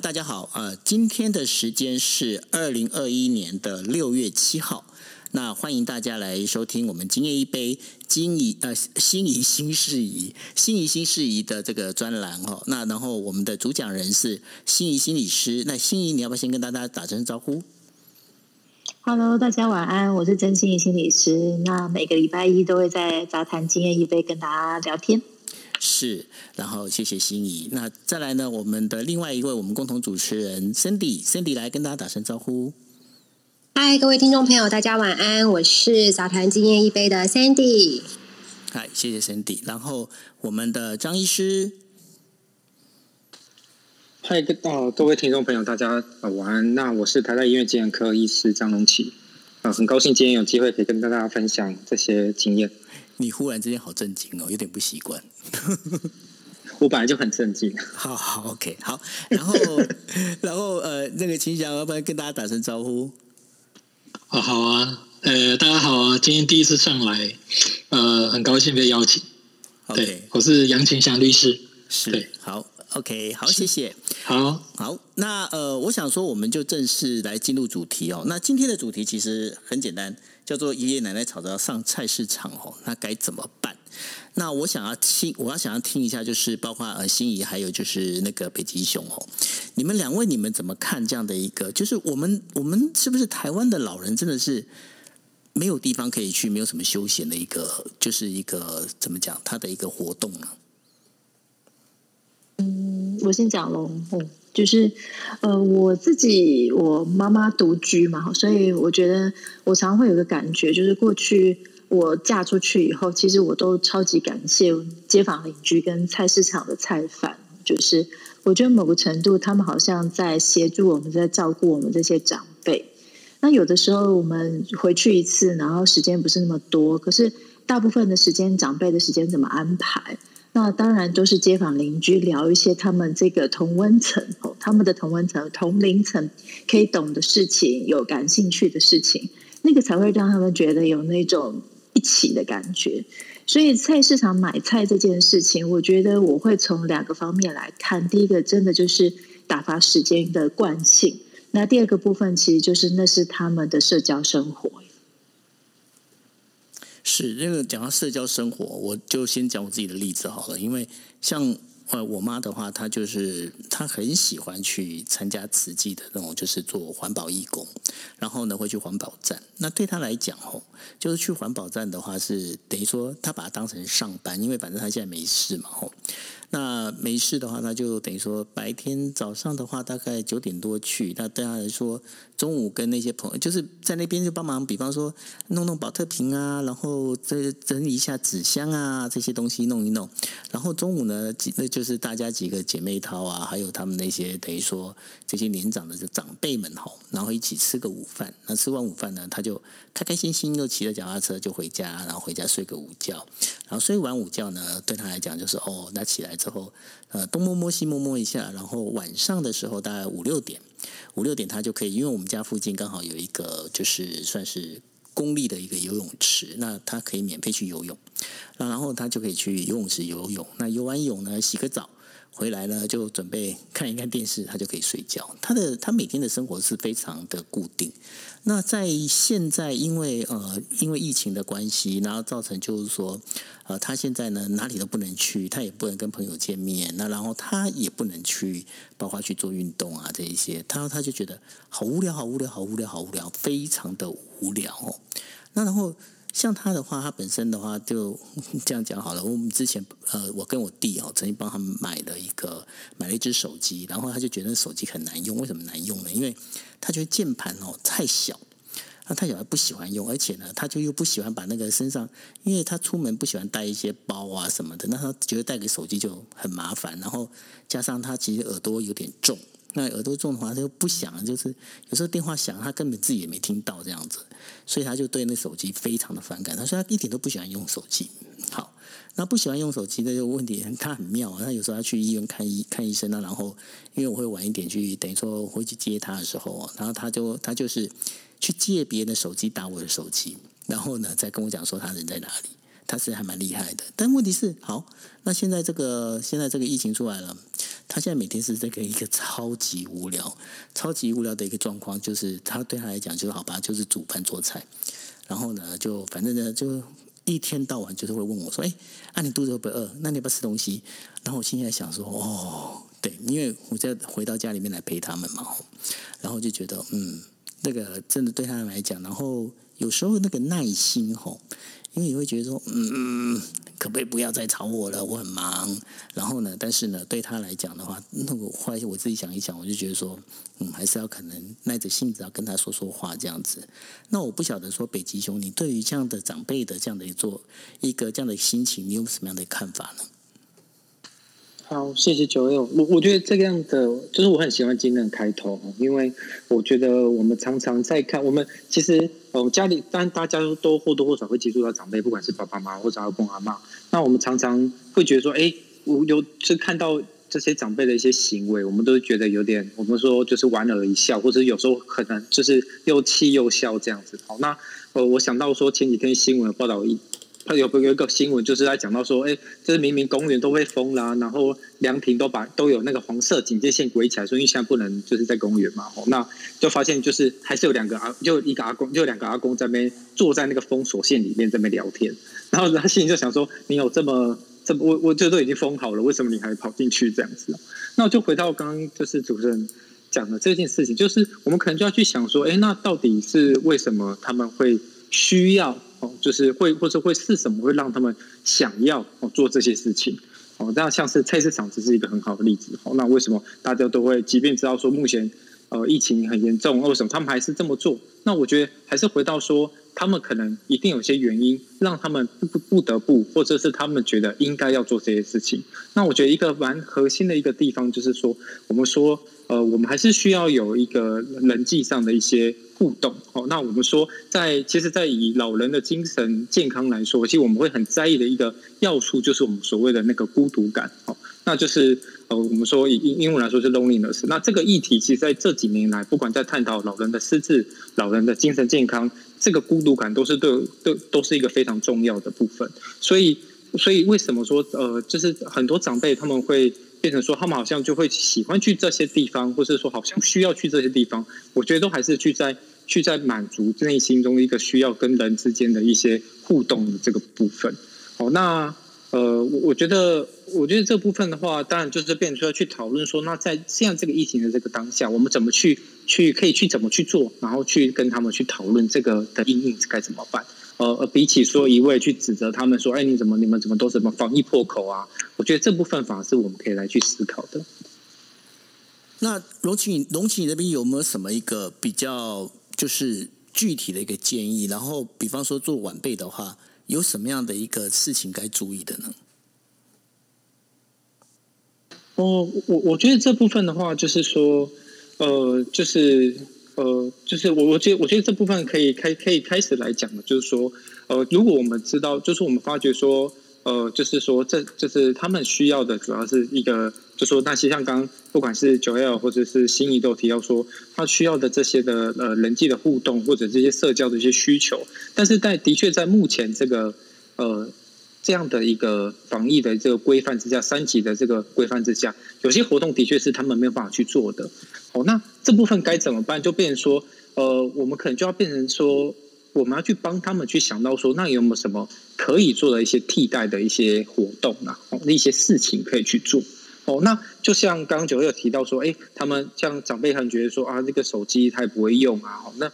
大家好。呃，今天的时间是二零二一年的六月七号。那欢迎大家来收听我们今夜一杯心怡呃心怡心事宜心怡心事宜的这个专栏哈。那然后我们的主讲人是心怡心理师。那心怡，你要不要先跟大家打声招呼？Hello，大家晚安，我是曾心怡心理师。那每个礼拜一都会在杂谈今夜一杯跟大家聊天。是，然后谢谢心怡。那再来呢，我们的另外一位我们共同主持人 Cindy，Cindy 来跟大家打声招呼。嗨，各位听众朋友，大家晚安，我是杂谈今夜一杯的 Cindy。嗨，谢谢 Cindy。然后我们的张医师。嗨，哦，各位听众朋友，大家晚安。那我是台大医院精神科医师张龙启。啊，很高兴今天有机会可以跟大家分享这些经验。你忽然之间好震惊哦，有点不习惯。我本来就很震惊。好好，OK，好。然后，然后呃，那个秦翔，要不要跟大家打声招呼？哦，好啊。呃，大家好啊，今天第一次上来，呃，很高兴被邀请。Okay. 对，我是杨秦翔律师。是，对，好，OK，好，谢谢。好，好。那呃，我想说，我们就正式来进入主题哦。那今天的主题其实很简单。叫做爷爷奶奶吵着要上菜市场哦，那该怎么办？那我想要听，我要想要听一下，就是包括呃心怡，还有就是那个北极熊哦，你们两位你们怎么看这样的一个？就是我们我们是不是台湾的老人真的是没有地方可以去，没有什么休闲的一个，就是一个怎么讲，他的一个活动呢？嗯，我先讲喽。嗯就是，呃，我自己我妈妈独居嘛，所以我觉得我常常会有个感觉，就是过去我嫁出去以后，其实我都超级感谢街坊邻居跟菜市场的菜贩，就是我觉得某个程度他们好像在协助我们，在照顾我们这些长辈。那有的时候我们回去一次，然后时间不是那么多，可是大部分的时间长辈的时间怎么安排？那当然都是街坊邻居聊一些他们这个同温层哦，他们的同温层、同龄层可以懂的事情，有感兴趣的事情，那个才会让他们觉得有那种一起的感觉。所以菜市场买菜这件事情，我觉得我会从两个方面来看。第一个，真的就是打发时间的惯性；那第二个部分，其实就是那是他们的社交生活。是，那个讲到社交生活，我就先讲我自己的例子好了。因为像呃我妈的话，她就是她很喜欢去参加慈济的那种，就是做环保义工，然后呢会去环保站。那对她来讲哦，就是去环保站的话是等于说她把它当成上班，因为反正她现在没事嘛吼。那没事的话，那就等于说白天早上的话，大概九点多去。那对他来说，中午跟那些朋友就是在那边就帮忙，比方说弄弄保特瓶啊，然后再整理一下纸箱啊，这些东西弄一弄。然后中午呢，那就是大家几个姐妹淘啊，还有他们那些等于说这些年长的长辈们吼，然后一起吃个午饭。那吃完午饭呢，他就开开心心又骑着脚踏车就回家，然后回家睡个午觉。然后睡完午觉呢，对他来讲就是哦，那起来。之后，呃，东摸摸西摸摸一下，然后晚上的时候大概五六点，五六点他就可以，因为我们家附近刚好有一个就是算是公立的一个游泳池，那他可以免费去游泳，那然后他就可以去游泳池游泳，那游完泳呢，洗个澡。回来呢，就准备看一看电视，他就可以睡觉。他的他每天的生活是非常的固定。那在现在，因为呃，因为疫情的关系，然后造成就是说，呃，他现在呢哪里都不能去，他也不能跟朋友见面，那然后他也不能去，包括去做运动啊这一些，他他就觉得好无聊，好无聊，好无聊，好无聊，非常的无聊哦。那然后。像他的话，他本身的话就 这样讲好了。我们之前呃，我跟我弟哦，曾经帮他们买了一个买了一只手机，然后他就觉得手机很难用。为什么难用呢？因为他觉得键盘哦太小，那太小他不喜欢用，而且呢，他就又不喜欢把那个身上，因为他出门不喜欢带一些包啊什么的，那他觉得带个手机就很麻烦。然后加上他其实耳朵有点重，那耳朵重的话他又不响，就是有时候电话响，他根本自己也没听到这样子。所以他就对那手机非常的反感。他说他一点都不喜欢用手机。好，那不喜欢用手机的这个问题，他很妙。他有时候要去医院看医看医生啊，然后因为我会晚一点去，等于说我去接他的时候，然后他就他就是去借别人的手机打我的手机，然后呢再跟我讲说他人在哪里。他是还蛮厉害的。但问题是，好，那现在这个现在这个疫情出来了，他现在每天是这个一个超级无聊、超级无聊的一个状况，就是他对他来讲就是好吧，就是煮饭做菜，然后呢，就反正呢，就一天到晚就是会问我说：“哎，啊，你肚子会不会饿？那你要不吃东西？”然后我现在想说：“哦，对，因为我在回到家里面来陪他们嘛，然后就觉得嗯，那个真的对他们来讲，然后有时候那个耐心吼。”因为你会觉得说，嗯，可不可以不要再吵我了？我很忙。然后呢，但是呢，对他来讲的话，那我后来我自己想一想，我就觉得说，嗯，还是要可能耐着性子要跟他说说话这样子。那我不晓得说，北极熊，你对于这样的长辈的这样的一做一个这样的心情，你有什么样的看法呢？好，谢谢九六。我我觉得这个样的，就是我很喜欢今天的开头，因为我觉得我们常常在看，我们其实我们家里，但大家都或多或少会接触到长辈，不管是爸爸妈妈或者阿公阿嬷。那我们常常会觉得说，哎，我有是看到这些长辈的一些行为，我们都觉得有点，我们说就是莞尔一笑，或者有时候可能就是又气又笑这样子。好，那呃，我想到说前几天新闻报道一。他有有一个新闻，就是在讲到说，哎，就是明明公园都被封了，然后凉亭都把都有那个黄色警戒线围起来，所以现在不能就是在公园嘛。哦，那就发现就是还是有两个阿，就一个阿公，就两个阿公在那边坐在那个封锁线里面在那边聊天。然后他心里就想说，你有这么这么，我我这都已经封好了，为什么你还跑进去这样子？那我就回到刚刚就是主持人讲的这件事情，就是我们可能就要去想说，哎，那到底是为什么他们会需要？哦，就是会或者会是什么会让他们想要哦做这些事情哦？那像是菜市场只是一个很好的例子哦。那为什么大家都会，即便知道说目前呃疫情很严重，为什么他们还是这么做？那我觉得还是回到说，他们可能一定有些原因让他们不不得不，或者是他们觉得应该要做这些事情。那我觉得一个蛮核心的一个地方就是说，我们说呃，我们还是需要有一个人际上的一些。互动哦，那我们说在，在其实，在以老人的精神健康来说，其实我们会很在意的一个要素，就是我们所谓的那个孤独感哦，那就是呃，我们说以英英文来说是 loneliness。那这个议题，其实在这几年来，不管在探讨老人的失智、老人的精神健康，这个孤独感都是对对都是一个非常重要的部分。所以，所以为什么说呃，就是很多长辈他们会。变成说，他们好像就会喜欢去这些地方，或者说好像需要去这些地方。我觉得都还是去在去在满足内心中一个需要跟人之间的一些互动的这个部分。好，那呃，我我觉得，我觉得这部分的话，当然就是变成说去讨论说，那在现在这个疫情的这个当下，我们怎么去去可以去怎么去做，然后去跟他们去讨论这个的阴影该怎么办。呃，比起说一味去指责他们说，哎，你怎么你们怎么都什么防疫破口啊？我觉得这部分反而是我们可以来去思考的。那龙奇，龙奇，你那边有没有什么一个比较就是具体的一个建议？然后，比方说做晚辈的话，有什么样的一个事情该注意的呢？哦，我我觉得这部分的话，就是说，呃，就是。呃，就是我我觉得我觉得这部分可以开可以开始来讲的，就是说，呃，如果我们知道，就是我们发觉说，呃，就是说这就是他们需要的主要是一个，就说那些像刚不管是九 L 或者是心仪都提到说，他需要的这些的呃人际的互动或者这些社交的一些需求，但是在的确在目前这个呃。这样的一个防疫的这个规范之下，三级的这个规范之下，有些活动的确是他们没有办法去做的。好，那这部分该怎么办？就变成说，呃，我们可能就要变成说，我们要去帮他们去想到说，那有没有什么可以做的一些替代的一些活动啊，那一些事情可以去做。哦，那就像刚刚九月有提到说，哎，他们像长辈他们觉得说啊，这个手机他也不会用啊。好，那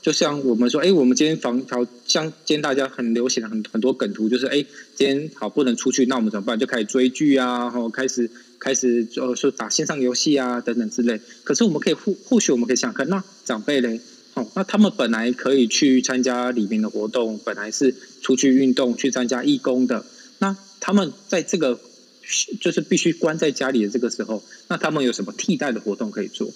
就像我们说，哎，我们今天防好，像今天大家很流行的很很多梗图，就是哎，今天好不能出去，那我们怎么办？就开始追剧啊，然后开始开始就说打线上游戏啊等等之类。可是我们可以或或许我们可以想看，那长辈嘞，哦，那他们本来可以去参加里面的活动，本来是出去运动去参加义工的，那他们在这个。就是必须关在家里的这个时候，那他们有什么替代的活动可以做？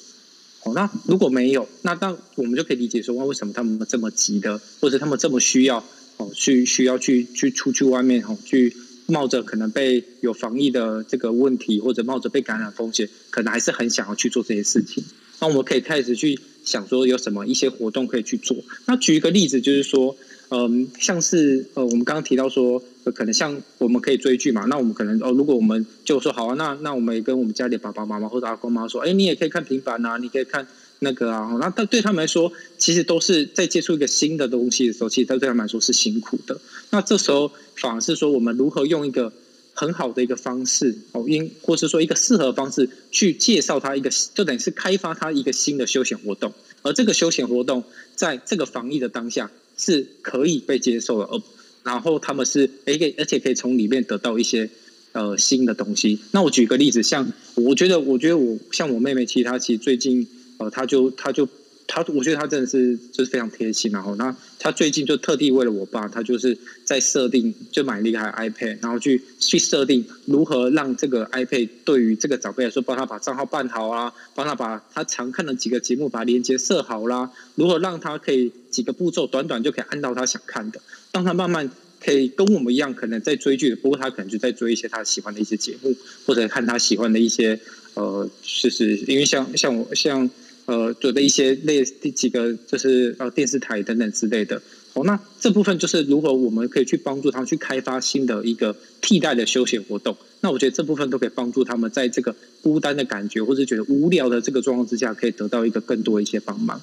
哦，那如果没有，那那我们就可以理解说，为什么他们这么急的，或者他们这么需要哦，去需要去去出去外面哦，去冒着可能被有防疫的这个问题，或者冒着被感染风险，可能还是很想要去做这些事情。那我们可以开始去想说，有什么一些活动可以去做？那举一个例子，就是说。嗯，像是呃，我们刚刚提到说，可能像我们可以追剧嘛，那我们可能哦，如果我们就说好啊，那那我们也跟我们家里爸爸妈妈或者阿公妈说，哎，你也可以看平板啊，你可以看那个啊，那但对他们来说，其实都是在接触一个新的东西的时候，其实对他们来说是辛苦的。那这时候反而是说，我们如何用一个很好的一个方式哦，因或是说一个适合方式去介绍他一个，就等于是开发他一个新的休闲活动。而这个休闲活动，在这个防疫的当下是可以被接受的，而然后他们是诶，可以而且可以从里面得到一些呃新的东西。那我举个例子，像我觉得，我觉得我像我妹妹，其实她其实最近呃，她就她就。她我觉得她真的是就是非常贴心，然后那她最近就特地为了我爸，他就是在设定就买了一台 iPad，然后去去设定如何让这个 iPad 对于这个长辈来说，帮他把账号办好啊，帮他把他常看的几个节目把连接设好啦，如何让他可以几个步骤短短就可以按到他想看的，让他慢慢可以跟我们一样，可能在追剧的，不过他可能就在追一些他喜欢的一些节目，或者看他喜欢的一些呃，就是因为像像我像。呃，做的一些类第几个就是呃电视台等等之类的哦，那这部分就是如何我们可以去帮助他去开发新的一个替代的休闲活动。那我觉得这部分都可以帮助他们在这个孤单的感觉或者觉得无聊的这个状况之下，可以得到一个更多一些帮忙。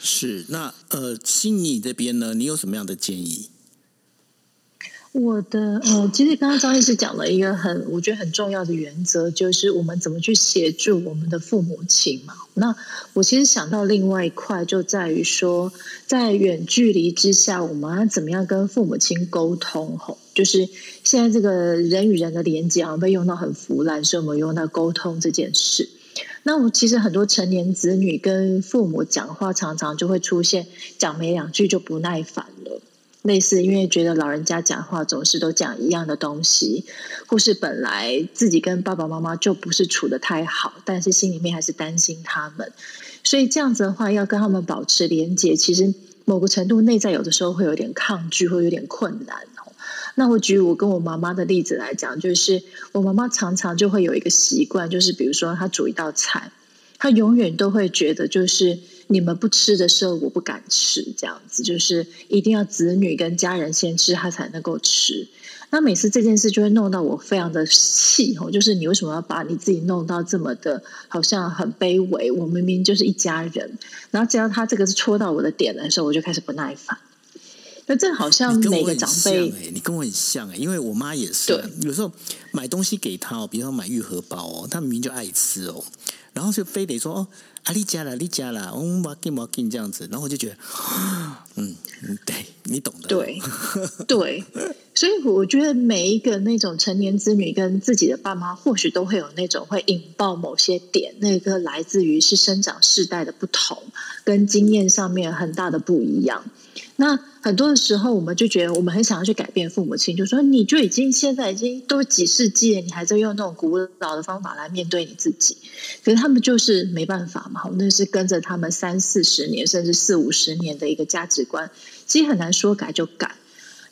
是，那呃，心怡这边呢，你有什么样的建议？我的呃，其实刚刚张医师讲了一个很我觉得很重要的原则，就是我们怎么去协助我们的父母亲嘛。那我其实想到另外一块，就在于说，在远距离之下，我们要怎么样跟父母亲沟通？吼，就是现在这个人与人的连接好像，被用到很腐烂，所以我们用到沟通这件事。那我其实很多成年子女跟父母讲话，常常就会出现讲没两句就不耐烦了。类似，因为觉得老人家讲话总是都讲一样的东西，或是本来自己跟爸爸妈妈就不是处得太好，但是心里面还是担心他们，所以这样子的话，要跟他们保持连接，其实某个程度内在有的时候会有点抗拒，会有点困难。那我举我跟我妈妈的例子来讲，就是我妈妈常常就会有一个习惯，就是比如说她煮一道菜，她永远都会觉得就是。你们不吃的时候，我不敢吃，这样子就是一定要子女跟家人先吃，她才能够吃。那每次这件事就会弄到我非常的气哦，就是你为什么要把你自己弄到这么的，好像很卑微？我明明就是一家人。然后只要他这个是戳到我的点的时候，我就开始不耐烦。那这好像每个长辈，你跟我很像哎，因为我妈也是，对有时候买东西给她哦，比如说买玉荷包哦，她明明就爱吃哦，然后就非得说哦。啊，你加了，你加了，我我给我给这样子，然后我就觉得，嗯，对，你懂的，对，对，所以我觉得每一个那种成年子女跟自己的爸妈，或许都会有那种会引爆某些点，那个来自于是生长世代的不同，跟经验上面很大的不一样。那很多的时候，我们就觉得我们很想要去改变父母亲，就说你就已经现在已经都几世纪了，你还在用那种古老的方法来面对你自己。可是他们就是没办法嘛，那是跟着他们三四十年甚至四五十年的一个价值观，其实很难说改就改。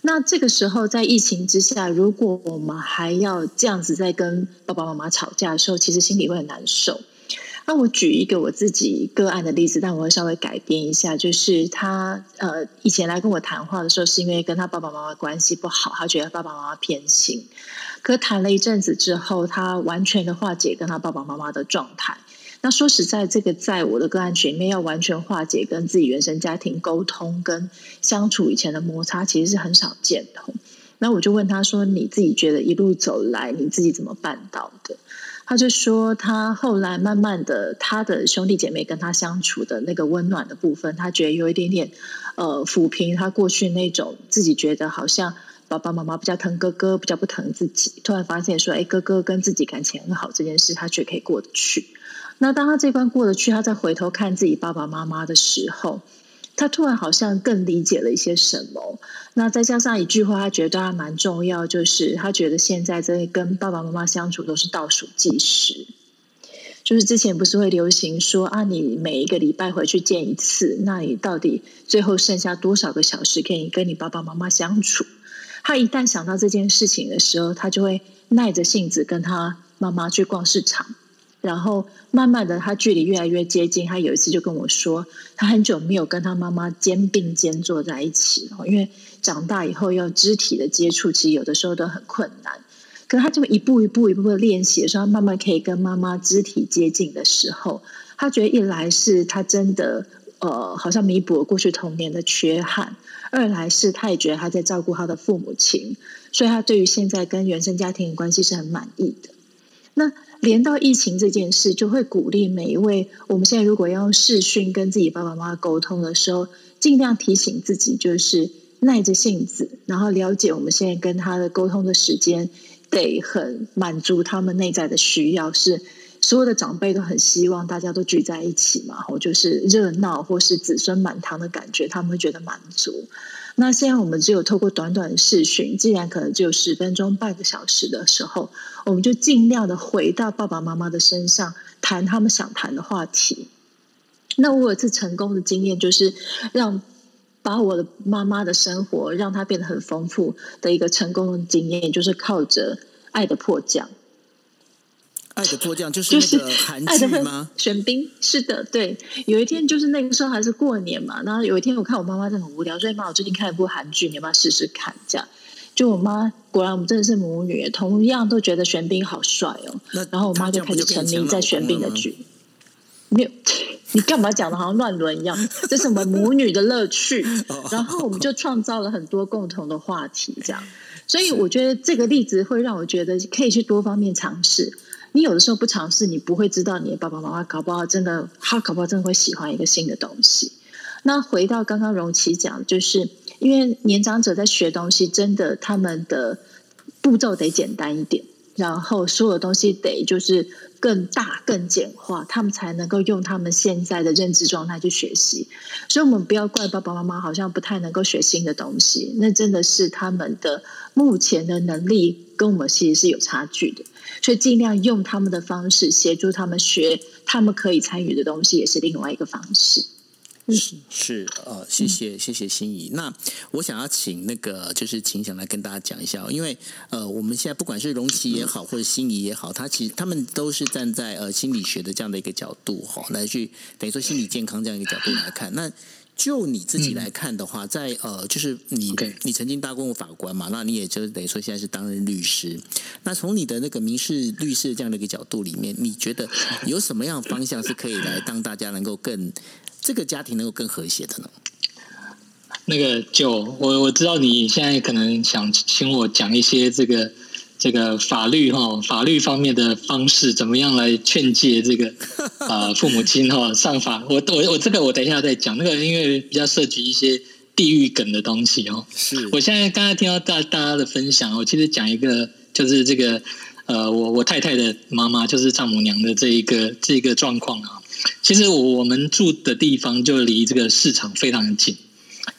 那这个时候在疫情之下，如果我们还要这样子在跟爸爸妈妈吵架的时候，其实心里会很难受。那我举一个我自己个案的例子，但我会稍微改变一下，就是他呃以前来跟我谈话的时候，是因为跟他爸爸妈妈关系不好，他觉得爸爸妈妈偏心。可谈了一阵子之后，他完全的化解跟他爸爸妈妈的状态。那说实在，这个在我的个案群里面要完全化解跟自己原生家庭沟通跟相处以前的摩擦，其实是很少见的。那我就问他说：“你自己觉得一路走来，你自己怎么办到的？”他就说，他后来慢慢的，他的兄弟姐妹跟他相处的那个温暖的部分，他觉得有一点点，呃，抚平他过去那种自己觉得好像爸爸妈妈比较疼哥哥，比较不疼自己。突然发现说，哎，哥哥跟自己感情很好这件事，他却可以过得去。那当他这关过得去，他再回头看自己爸爸妈妈的时候。他突然好像更理解了一些什么，那再加上一句话，他觉得还蛮重要，就是他觉得现在在跟爸爸妈妈相处都是倒数计时，就是之前不是会流行说啊，你每一个礼拜回去见一次，那你到底最后剩下多少个小时可以跟你爸爸妈妈相处？他一旦想到这件事情的时候，他就会耐着性子跟他妈妈去逛市场。然后慢慢的，他距离越来越接近。他有一次就跟我说，他很久没有跟他妈妈肩并肩坐在一起，因为长大以后要肢体的接触，其实有的时候都很困难。可是他这么一步一步一步的练习的时候，他慢慢可以跟妈妈肢体接近的时候，他觉得一来是他真的呃，好像弥补了过去童年的缺憾；二来是他也觉得他在照顾他的父母亲，所以他对于现在跟原生家庭的关系是很满意的。那连到疫情这件事，就会鼓励每一位，我们现在如果要用视讯跟自己爸爸妈妈沟通的时候，尽量提醒自己，就是耐着性子，然后了解我们现在跟他的沟通的时间，得很满足他们内在的需要。是所有的长辈都很希望大家都聚在一起嘛，或就是热闹或是子孙满堂的感觉，他们会觉得满足。那现在我们只有透过短短的视讯，既然可能只有十分钟、半个小时的时候，我们就尽量的回到爸爸妈妈的身上，谈他们想谈的话题。那我有一次成功的经验，就是让把我的妈妈的生活让她变得很丰富的一个成功的经验，就是靠着《爱的迫降》。爱的迫降就是那个韩剧吗？玄彬是的，对。有一天就是那个时候还是过年嘛，然后有一天我看我妈妈在很无聊，所以妈，我最近看一部韩剧，你要不要试试看？这样，就我妈果然我们真的是母女，同样都觉得玄彬好帅哦。然后我妈就开始沉迷在玄彬的剧。没有，你干嘛讲的好像乱伦一样？这是我们母女的乐趣。然后我们就创造了很多共同的话题，这样。所以我觉得这个例子会让我觉得可以去多方面尝试。你有的时候不尝试，你不会知道你的爸爸妈妈搞不好真的，他搞不好真的会喜欢一个新的东西。那回到刚刚荣琪讲，就是因为年长者在学东西，真的他们的步骤得简单一点，然后所有东西得就是更大、更简化，他们才能够用他们现在的认知状态去学习。所以，我们不要怪爸爸妈妈好像不太能够学新的东西，那真的是他们的目前的能力跟我们其实是有差距的。所以尽量用他们的方式协助他们学，他们可以参与的东西，也是另外一个方式。是是呃，谢谢谢谢心怡。那我想要请那个就是秦想来跟大家讲一下，因为呃，我们现在不管是荣琪也好，或者心怡也好，他其实他们都是站在呃心理学的这样的一个角度哈，来去等于说心理健康这样一个角度来看那。就你自己来看的话，在呃，就是你.你曾经当过法官嘛，那你也就等于说现在是担任律师。那从你的那个民事律师这样的一个角度里面，你觉得有什么样的方向是可以来当大家能够更这个家庭能够更和谐的呢？那个就我我知道你现在可能想请我讲一些这个。这个法律哈，法律方面的方式怎么样来劝诫这个 啊、呃、父母亲哈上法？我我我这个我等一下再讲。那个因为比较涉及一些地狱梗的东西哦。是我现在刚才听到大大家的分享，我其实讲一个就是这个呃，我我太太的妈妈就是丈母娘的这一个这一个状况啊。其实我们住的地方就离这个市场非常近。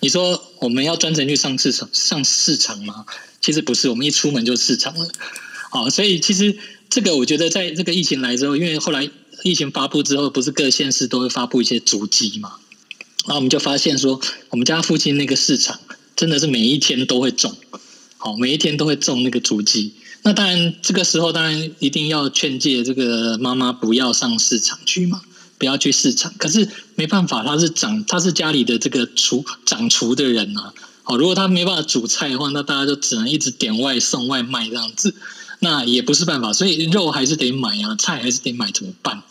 你说我们要专程去上市场上市场吗？其实不是，我们一出门就市场了，好，所以其实这个我觉得，在这个疫情来之后，因为后来疫情发布之后，不是各县市都会发布一些足迹嘛，然后我们就发现说，我们家附近那个市场真的是每一天都会中，好，每一天都会中那个足迹。那当然，这个时候当然一定要劝诫这个妈妈不要上市场去嘛，不要去市场。可是没办法，他是长，他是家里的这个厨长厨的人啊。好，如果他没办法煮菜的话，那大家就只能一直点外送外卖这样子，那也不是办法，所以肉还是得买啊，菜还是得买，怎么办？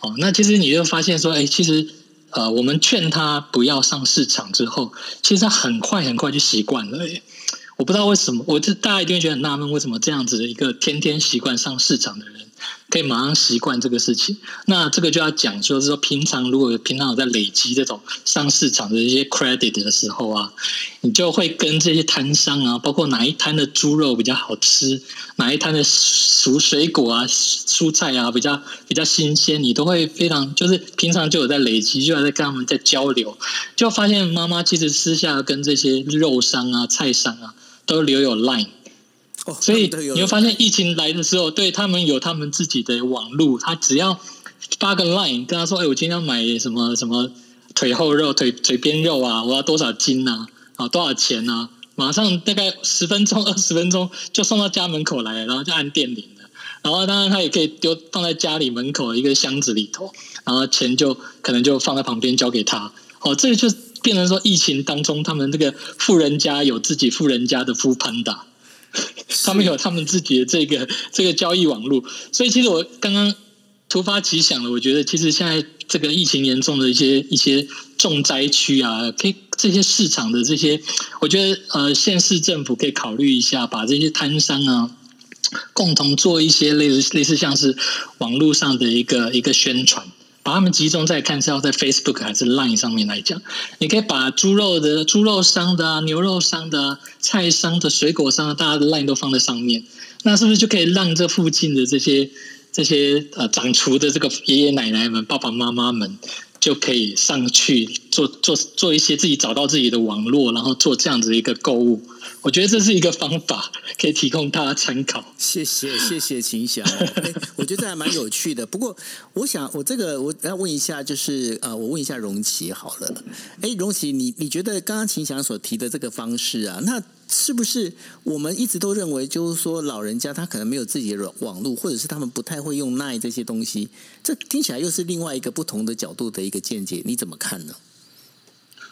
哦，那其实你就发现说，哎，其实呃，我们劝他不要上市场之后，其实他很快很快就习惯了。哎，我不知道为什么，我这大家一定会觉得很纳闷，为什么这样子的一个天天习惯上市场的人。可以马上习惯这个事情，那这个就要讲就，是说平常如果平常有在累积这种上市场的一些 credit 的时候啊，你就会跟这些摊商啊，包括哪一摊的猪肉比较好吃，哪一摊的熟水果啊、蔬菜啊比较比较新鲜，你都会非常就是平常就有在累积，就在跟他们在交流，就发现妈妈其实私下跟这些肉商啊、菜商啊都留有 line。所以你会发现，疫情来的时候，对他们有他们自己的网路，他只要发个 line 跟他说：“哎，我今天要买什么什么腿后肉、腿腿边肉啊，我要多少斤啊？啊，多少钱啊？”马上大概十分钟、二十分钟就送到家门口来了，然后就按电铃了。然后当然他也可以丢放在家里门口一个箱子里头，然后钱就可能就放在旁边交给他。哦，这个就变成说疫情当中，他们这个富人家有自己富人家的 foodpanda，他们有他们自己的这个 这个交易网络。所以其实我刚刚突发奇想了，我觉得其实现在这个疫情严重的一些一些重灾区啊，可以这些市场的这些，我觉得呃县市政府可以考虑一下，把这些摊商啊。共同做一些类似类似像是网络上的一个一个宣传，把他们集中在看是要在 Facebook 还是 Line 上面来讲。你可以把猪肉的猪肉商的、牛肉商的、菜商的、水果商的，大家的 Line 都放在上面。那是不是就可以让这附近的这些这些呃掌厨的这个爷爷奶奶们、爸爸妈妈们，就可以上去做做做一些自己找到自己的网络，然后做这样子一个购物。我觉得这是一个方法，可以提供大家参考。谢谢谢谢秦翔，我觉得这还蛮有趣的。不过，我想我这个我要问一下，就是呃，我问一下荣琪好了。哎，荣琪，你你觉得刚刚秦翔所提的这个方式啊，那是不是我们一直都认为，就是说老人家他可能没有自己的网络，或者是他们不太会用 LINE 这些东西？这听起来又是另外一个不同的角度的一个见解，你怎么看呢？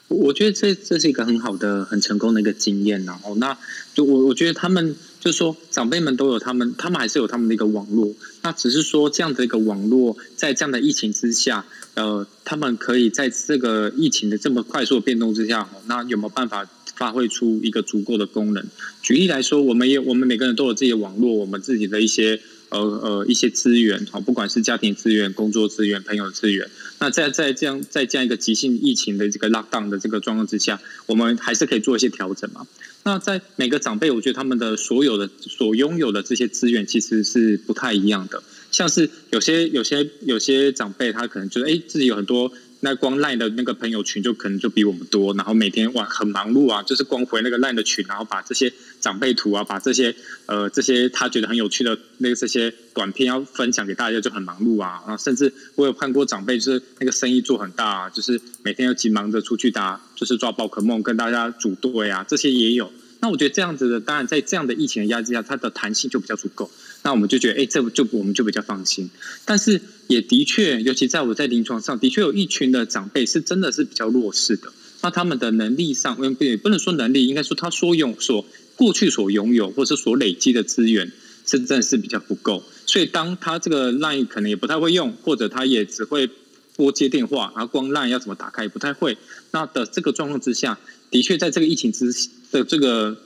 我觉得这这是一个很好的、很成功的一个经验，然后那就我我觉得他们就是说长辈们都有他们，他们还是有他们的一个网络，那只是说这样的一个网络在这样的疫情之下，呃，他们可以在这个疫情的这么快速变动之下，那有没有办法发挥出一个足够的功能？举例来说，我们也我们每个人都有自己的网络，我们自己的一些。呃呃，一些资源啊，不管是家庭资源、工作资源、朋友资源，那在在这样在这样一个急性疫情的这个 lockdown 的这个状况之下，我们还是可以做一些调整嘛。那在每个长辈，我觉得他们的所有的所拥有的这些资源其实是不太一样的。像是有些有些有些长辈，他可能觉得哎，自己有很多。那光 LINE 的那个朋友群就可能就比我们多，然后每天哇很忙碌啊，就是光回那个赖的群，然后把这些长辈图啊，把这些呃这些他觉得很有趣的那个这些短片要分享给大家就很忙碌啊，啊甚至我有看过长辈就是那个生意做很大啊，就是每天要急忙着出去打，就是抓宝可梦跟大家组队啊，这些也有。那我觉得这样子的，当然在这样的疫情的压制下，它的弹性就比较足够。那我们就觉得，哎，这就我们就比较放心。但是也的确，尤其在我在临床上的确有一群的长辈是真的是比较弱势的。那他们的能力上，也不能说能力，应该说他所拥所过去所拥有或是所累积的资源，是真的是比较不够。所以当他这个 LINE 可能也不太会用，或者他也只会拨接电话，然后光 LINE 要怎么打开也不太会。那的这个状况之下，的确在这个疫情之的这个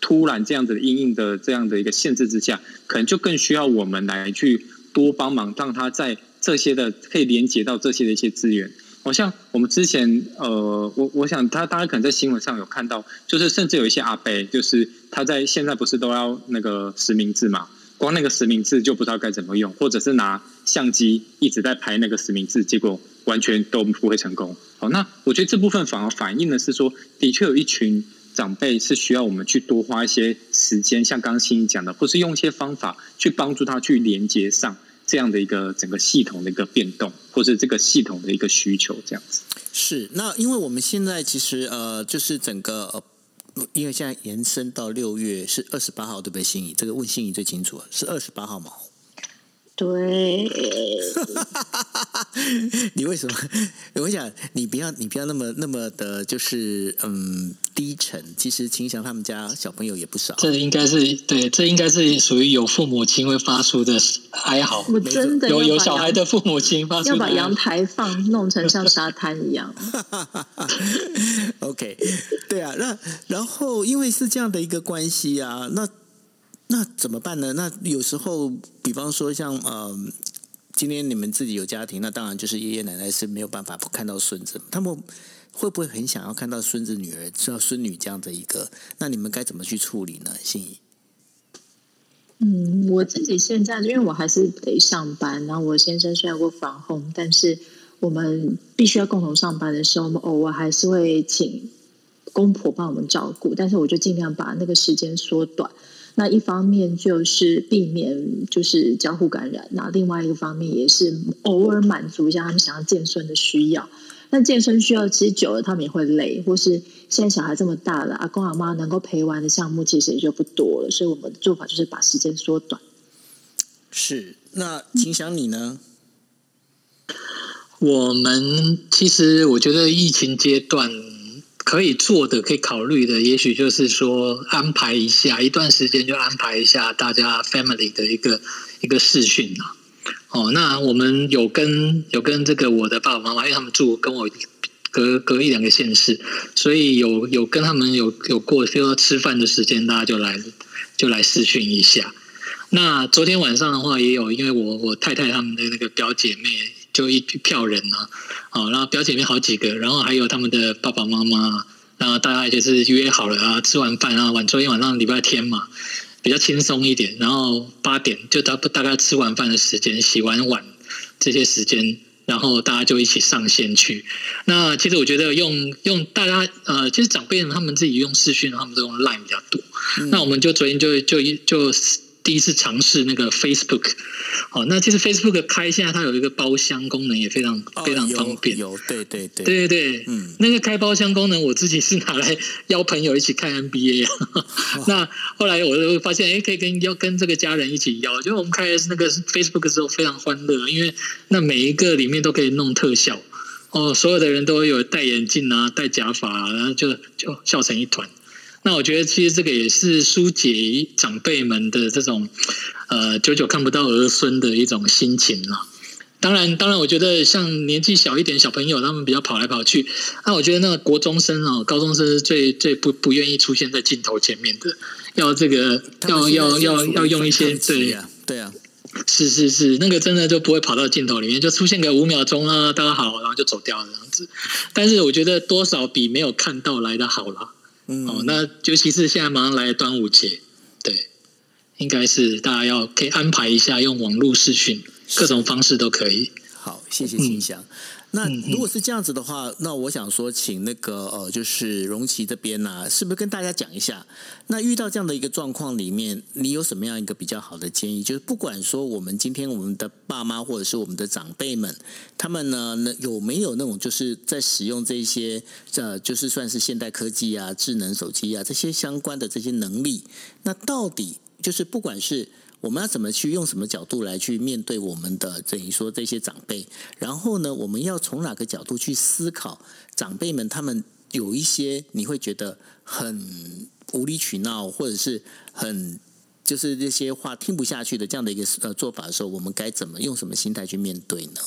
突然这样子的因应的这样的一个限制之下，可能就更需要我们来去多帮忙，让他在这些的可以连接到这些的一些资源。好像我们之前呃，我我想他大家可能在新闻上有看到，就是甚至有一些阿伯，就是他在现在不是都要那个实名制嘛，光那个实名制就不知道该怎么用，或者是拿相机一直在拍那个实名制，结果完全都不会成功。好，那我觉得这部分反而反映的是说，的确有一群长辈是需要我们去多花一些时间，像刚刚欣怡讲的，或是用一些方法去帮助他去连接上这样的一个整个系统的一个变动，或是这个系统的一个需求，这样子。是，那因为我们现在其实呃，就是整个呃，因为现在延伸到六月是二十八号，对不对？欣怡，这个问欣怡最清楚了，是二十八号吗？对，你为什么？我想你不要，你不要那么那么的，就是嗯低沉。其实秦翔他们家小朋友也不少。这应该是对，这应该是属于有父母亲会发出的哀嚎。我真的有有小孩的父母亲发出的，要把阳台放弄成像沙滩一样。OK，对啊，那然后因为是这样的一个关系啊，那。那怎么办呢？那有时候，比方说像呃，今天你们自己有家庭，那当然就是爷爷奶奶是没有办法不看到孙子，他们会不会很想要看到孙子、女儿、知道孙女这样的一个？那你们该怎么去处理呢？心怡？嗯，我自己现在因为我还是得上班，然后我先生虽然过防控，但是我们必须要共同上班的时候，我们偶尔还是会请公婆帮我们照顾，但是我就尽量把那个时间缩短。那一方面就是避免就是交互感染，那另外一个方面也是偶尔满足一下他们想要健身的需要。那健身需要其实久了他们也会累，或是现在小孩这么大了，阿公阿妈能够陪玩的项目其实也就不多了，所以我们的做法就是把时间缩短。是，那金祥你呢？我们其实我觉得疫情阶段可以做的、可以考虑的，也许就是说安排一下一段时间，就安排一下大家 family 的一个一个视讯啊。哦，那我们有跟有跟这个我的爸爸妈妈，因为他们住跟我隔隔一两个县市，所以有有跟他们有有过需要吃饭的时间，大家就来就来试训一下。那昨天晚上的话，也有因为我我太太他们的那个表姐妹。就一票人呢，啊，然后表姐妹好几个，然后还有他们的爸爸妈妈，然后大家就是约好了啊，吃完饭啊，晚昨天晚上礼拜天嘛，比较轻松一点，然后八点就大大概吃完饭的时间，洗完碗这些时间，然后大家就一起上线去。那其实我觉得用用大家呃，其实长辈们他们自己用视讯，他们都用 Line 比较多。嗯、那我们就昨天就就就。就第一次尝试那个 Facebook，好，那其实 Facebook 开现在它有一个包厢功能，也非常非常方便。有，有，对对对，对对对，嗯，那个开包厢功能，我自己是拿来邀朋友一起看 NBA 啊。哦、那后来我就发现，哎，可以跟要跟这个家人一起邀，就我们开那个 Facebook 的时候非常欢乐，因为那每一个里面都可以弄特效，哦，所有的人都有戴眼镜啊，戴假发啊，然后就就笑成一团。那我觉得其实这个也是疏解长辈们的这种呃久久看不到儿孙的一种心情了。当然，当然，我觉得像年纪小一点小朋友，他们比较跑来跑去。那我觉得那个国中生哦、高中生是最最不不愿意出现在镜头前面的，要这个要要要要用一些对对啊，是是是，那个真的就不会跑到镜头里面，就出现个五秒钟啊，大家好，然后就走掉了这样子。但是我觉得多少比没有看到来的好了。嗯、哦，那尤其是现在马上来端午节，对，应该是大家要可以安排一下，用网络视讯，各种方式都可以。好，谢谢金祥。嗯、那如果是这样子的话，那我想说，请那个呃，就是荣奇这边呢、啊，是不是跟大家讲一下？那遇到这样的一个状况里面，你有什么样一个比较好的建议？就是不管说我们今天我们的爸妈或者是我们的长辈们，他们呢，有没有那种就是在使用这些呃，就是算是现代科技啊、智能手机啊这些相关的这些能力？那到底就是不管是。我们要怎么去用什么角度来去面对我们的等于说这些长辈？然后呢，我们要从哪个角度去思考长辈们他们有一些你会觉得很无理取闹，或者是很就是这些话听不下去的这样的一个呃做法的时候，我们该怎么用什么心态去面对呢？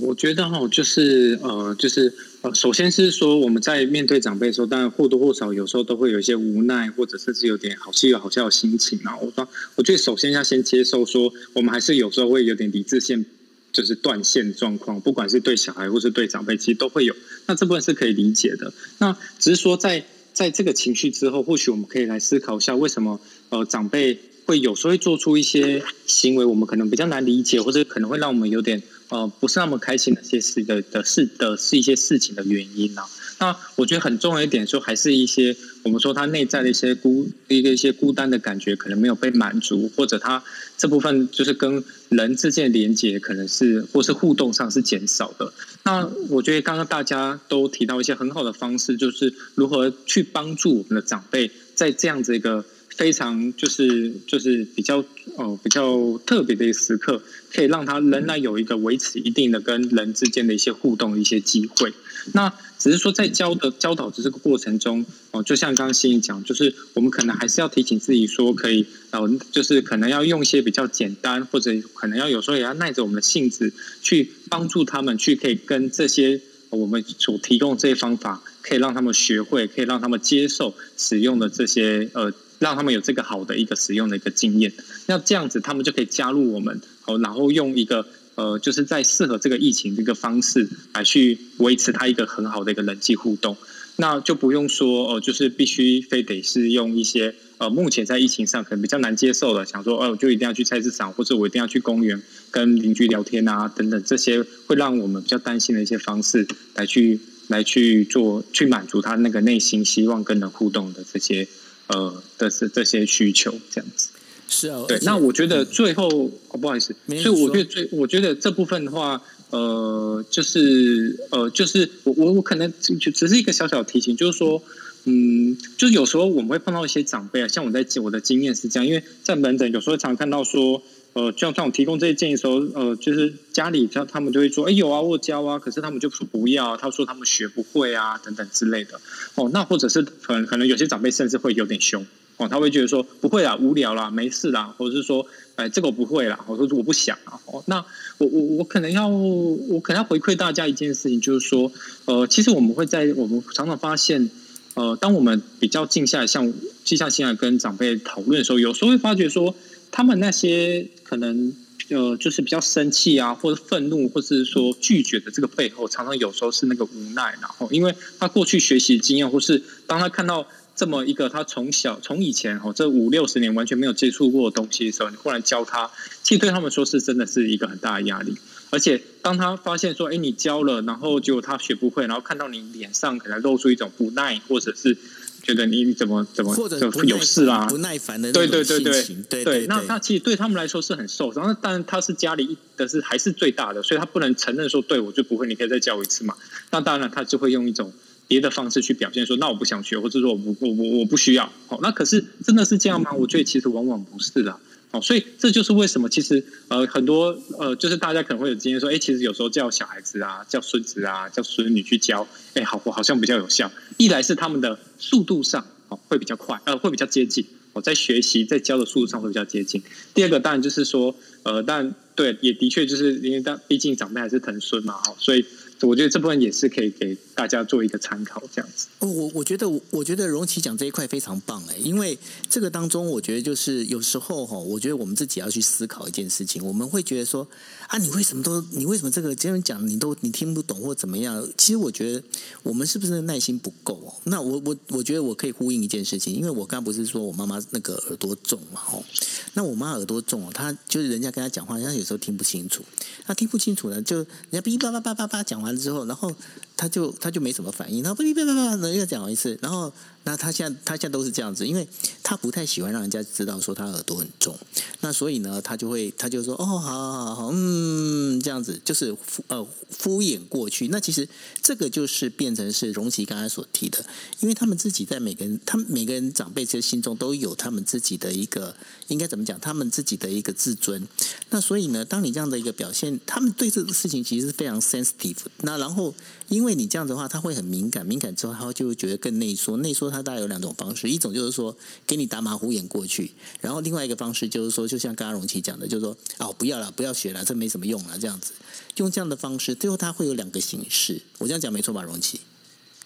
我觉得哈，就是呃，就是呃，首先是说我们在面对长辈的时候，当然或多或少有时候都会有一些无奈，或者甚至有点好气有好笑的心情啊。我说，我觉得首先要先接受说，我们还是有时候会有点理智线就是断线状况，不管是对小孩或是对长辈，其实都会有。那这部分是可以理解的。那只是说在在这个情绪之后，或许我们可以来思考一下，为什么呃长辈会有时候会做出一些行为，我们可能比较难理解，或者可能会让我们有点。呃，不是那么开心的一些事的的事的是一些事情的原因呢、啊？那我觉得很重要一点说，还是一些我们说他内在的一些孤一个一些孤单的感觉，可能没有被满足，或者他这部分就是跟人之间的连接，可能是或是互动上是减少的。那我觉得刚刚大家都提到一些很好的方式，就是如何去帮助我们的长辈在这样子一个。非常就是就是比较哦比较特别的一个时刻，可以让他仍然有一个维持一定的跟人之间的一些互动的一些机会。那只是说在教的教导的这个过程中哦，就像刚刚心怡讲，就是我们可能还是要提醒自己说，可以哦，就是可能要用一些比较简单，或者可能要有时候也要耐着我们的性子去帮助他们，去可以跟这些我们所提供这些方法，可以让他们学会，可以让他们接受使用的这些呃。让他们有这个好的一个使用的一个经验，那这样子他们就可以加入我们，哦，然后用一个呃，就是在适合这个疫情这个方式来去维持他一个很好的一个人际互动，那就不用说哦、呃，就是必须非得是用一些呃，目前在疫情上可能比较难接受的，想说哦、就一定要去菜市场，或者我一定要去公园跟邻居聊天啊，等等这些会让我们比较担心的一些方式来去来去做，去满足他那个内心希望跟人互动的这些。呃，的是这些需求这样子，是啊，对。那我觉得最后，嗯哦、不好意思，所以我觉得最，我觉得这部分的话，呃，就是呃，就是我我我可能就只是一个小小提醒，就是说，嗯，就是有时候我们会碰到一些长辈啊，像我在我的经验是这样，因为在门诊有时候常看到说，呃，就像我提供这些建议的时候，呃，就是家里他他们就会说，哎，有啊，我教啊，可是他们就说不要，他说他们学不会啊，等等之类的。哦，那或者是可能可能有些长辈甚至会有点凶哦，他会觉得说不会啦，无聊啦，没事啦，或者是说，哎，这个我不会啦，我说我不想啊。哦，那我我我可能要我可能要回馈大家一件事情，就是说，呃，其实我们会在我们常常发现。呃，当我们比较静下来，像静下心来跟长辈讨论的时候，有时候会发觉说，他们那些可能呃，就是比较生气啊，或者愤怒，或是说拒绝的这个背后，常常有时候是那个无奈，然后因为他过去学习经验，或是当他看到这么一个他从小从以前哦这五六十年完全没有接触过的东西的时候，你忽然教他，其实对他们说是真的是一个很大的压力。而且当他发现说，哎，你教了，然后结果他学不会，然后看到你脸上可能露出一种不耐，或者是觉得你怎么怎么或者有事啊，不耐烦的对对对对对对，对，那那其实对他们来说是很受伤。那当然他是家里的是还是最大的，所以他不能承认说，对我就不会，你可以再教我一次嘛。那当然他就会用一种别的方式去表现说，那我不想学，或者说我不我我我不需要。好，那可是真的是这样吗？我觉得其实往往不是的。哦，所以这就是为什么其实呃很多呃就是大家可能会有经验说，哎，其实有时候叫小孩子啊，叫孙子啊，叫孙女去教，哎，好，我好像比较有效。一来是他们的速度上哦会比较快，呃会比较接近，哦在学习在教的速度上会比较接近。第二个当然就是说，呃，但对也的确就是因为但毕竟长辈还是疼孙嘛，哦，所以。我觉得这部分也是可以给大家做一个参考，这样子。哦，我我觉得，我觉得荣奇讲这一块非常棒哎，因为这个当中，我觉得就是有时候哈，我觉得我们自己要去思考一件事情，我们会觉得说啊，你为什么都，你为什么这个别人讲你都你听不懂或怎么样？其实我觉得我们是不是耐心不够哦？那我我我觉得我可以呼应一件事情，因为我刚刚不是说我妈妈那个耳朵重嘛，哦，那我妈耳朵重哦，她就是人家跟她讲话，她有时候听不清楚，她听不清楚呢，就人家哔叭叭叭叭叭讲完。了之后，然后他就他就没什么反应，然后哔哔哔哔哔又讲了一次，然后那他现在他现在都是这样子，因为他不太喜欢让人家知道说他耳朵很重，那所以呢，他就会他就说哦，好好好，嗯，这样子就是敷呃敷衍过去。那其实这个就是变成是荣奇刚才所提的，因为他们自己在每个人他们每个人长辈其实心中都有他们自己的一个应该怎么讲，他们自己的一个自尊。那所以呢，当你这样的一个表现，他们对这个事情其实是非常 sensitive。那然后，因为你这样子的话，他会很敏感，敏感之后，他就会觉得更内缩。内缩，他大概有两种方式，一种就是说给你打马虎眼过去，然后另外一个方式就是说，就像刚刚荣奇讲的，就是说哦，不要了，不要学了，这没什么用了，这样子用这样的方式，最后他会有两个形式。我这样讲没错吧，荣奇？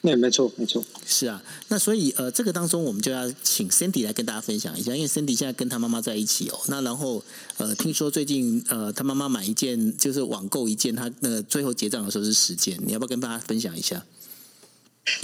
那没错，没错，是啊。那所以呃，这个当中我们就要请 Cindy 来跟大家分享一下，因为 Cindy 现在跟他妈妈在一起哦。那然后呃，听说最近呃，他妈妈买一件就是网购一件，他那个最后结账的时候是十件，你要不要跟大家分享一下？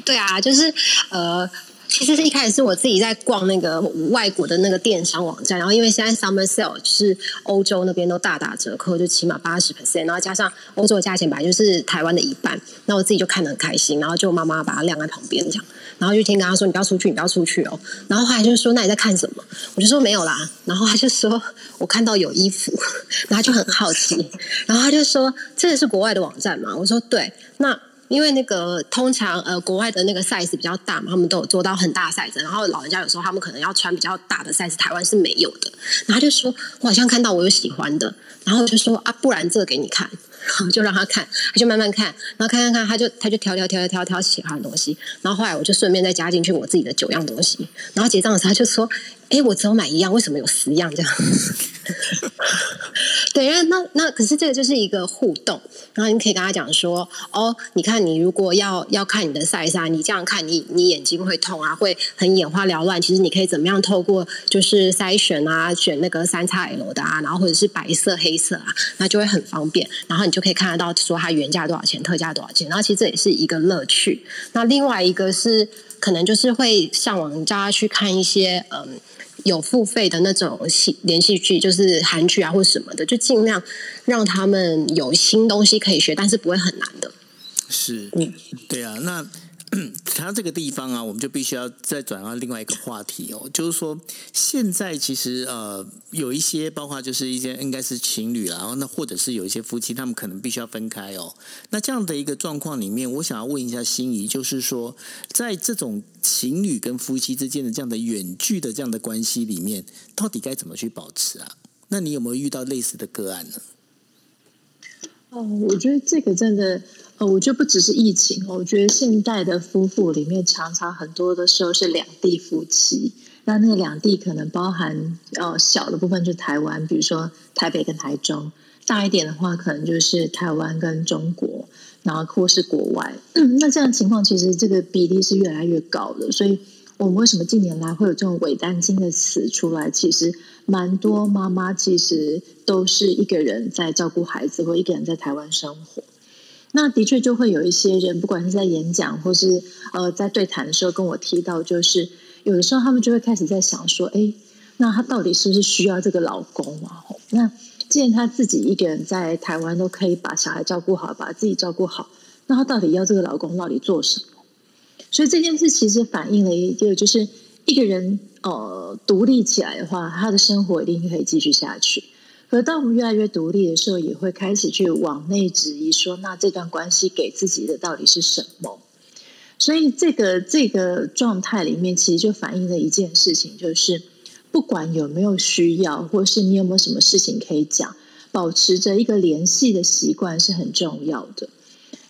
对啊，就是呃。其实是一开始是我自己在逛那个外国的那个电商网站，然后因为现在 Summer Sale 是欧洲那边都大打折扣，就起码八十 percent，然后加上欧洲的价钱本来就是台湾的一半，那我自己就看得很开心，然后就妈妈把它晾在旁边这样，然后就听跟他说：“你不要出去，你不要出去哦。”然后后来就说：“那你在看什么？”我就说：“没有啦。”然后他就说：“我看到有衣服。” 然后就很好奇，然后他就说：“这个是国外的网站吗？”我说：“对。”那。因为那个通常呃国外的那个 size 比较大嘛，他们都有做到很大 size，然后老人家有时候他们可能要穿比较大的 size，台湾是没有的。然后就说，我好像看到我有喜欢的，然后就说啊，不然这个给你看，然后就让他看，他就慢慢看，然后看看看，他就他就挑挑挑挑挑挑喜欢的东西，然后后来我就顺便再加进去我自己的九样东西，然后结账的时候他就说，哎，我只有买一样，为什么有十样这样？对，那那那可是这个就是一个互动，然后你可以跟他讲说，哦，你看你如果要要看你的 size 啊，你这样看你你眼睛会痛啊，会很眼花缭乱。其实你可以怎么样透过就是筛选啊，选那个三叉 L 的啊，然后或者是白色、黑色啊，那就会很方便。然后你就可以看得到说它原价多少钱，特价多少钱。然后其实这也是一个乐趣。那另外一个是可能就是会上网叫他去看一些嗯。有付费的那种戏连续剧，就是韩剧啊或什么的，就尽量让他们有新东西可以学，但是不会很难的。是，嗯，对啊。那 谈到这个地方啊，我们就必须要再转到另外一个话题哦，就是说现在其实呃有一些，包括就是一些应该是情侣啦，然后那或者是有一些夫妻，他们可能必须要分开哦。那这样的一个状况里面，我想要问一下心怡，就是说在这种情侣跟夫妻之间的这样的远距的这样的关系里面，到底该怎么去保持啊？那你有没有遇到类似的个案呢？哦，我觉得这个真的。呃，我觉得不只是疫情，我觉得现代的夫妇里面常常很多的时候是两地夫妻。那那个两地可能包含呃小的部分就是台湾，比如说台北跟台中；大一点的话，可能就是台湾跟中国，然后或是国外。那这样情况其实这个比例是越来越高的。所以，我们为什么近年来会有这种伪单亲的词出来？其实蛮多妈妈其实都是一个人在照顾孩子，或一个人在台湾生活。那的确就会有一些人，不管是在演讲或是呃在对谈的时候，跟我提到，就是有的时候他们就会开始在想说，哎，那他到底是不是需要这个老公啊？那既然他自己一个人在台湾都可以把小孩照顾好，把自己照顾好，那他到底要这个老公到底做什么？所以这件事其实反映了一个，就是一个人呃独立起来的话，他的生活一定可以继续下去。可当我们越来越独立的时候，也会开始去往内质疑说，那这段关系给自己的到底是什么？所以这个这个状态里面，其实就反映了一件事情，就是不管有没有需要，或是你有没有什么事情可以讲，保持着一个联系的习惯是很重要的。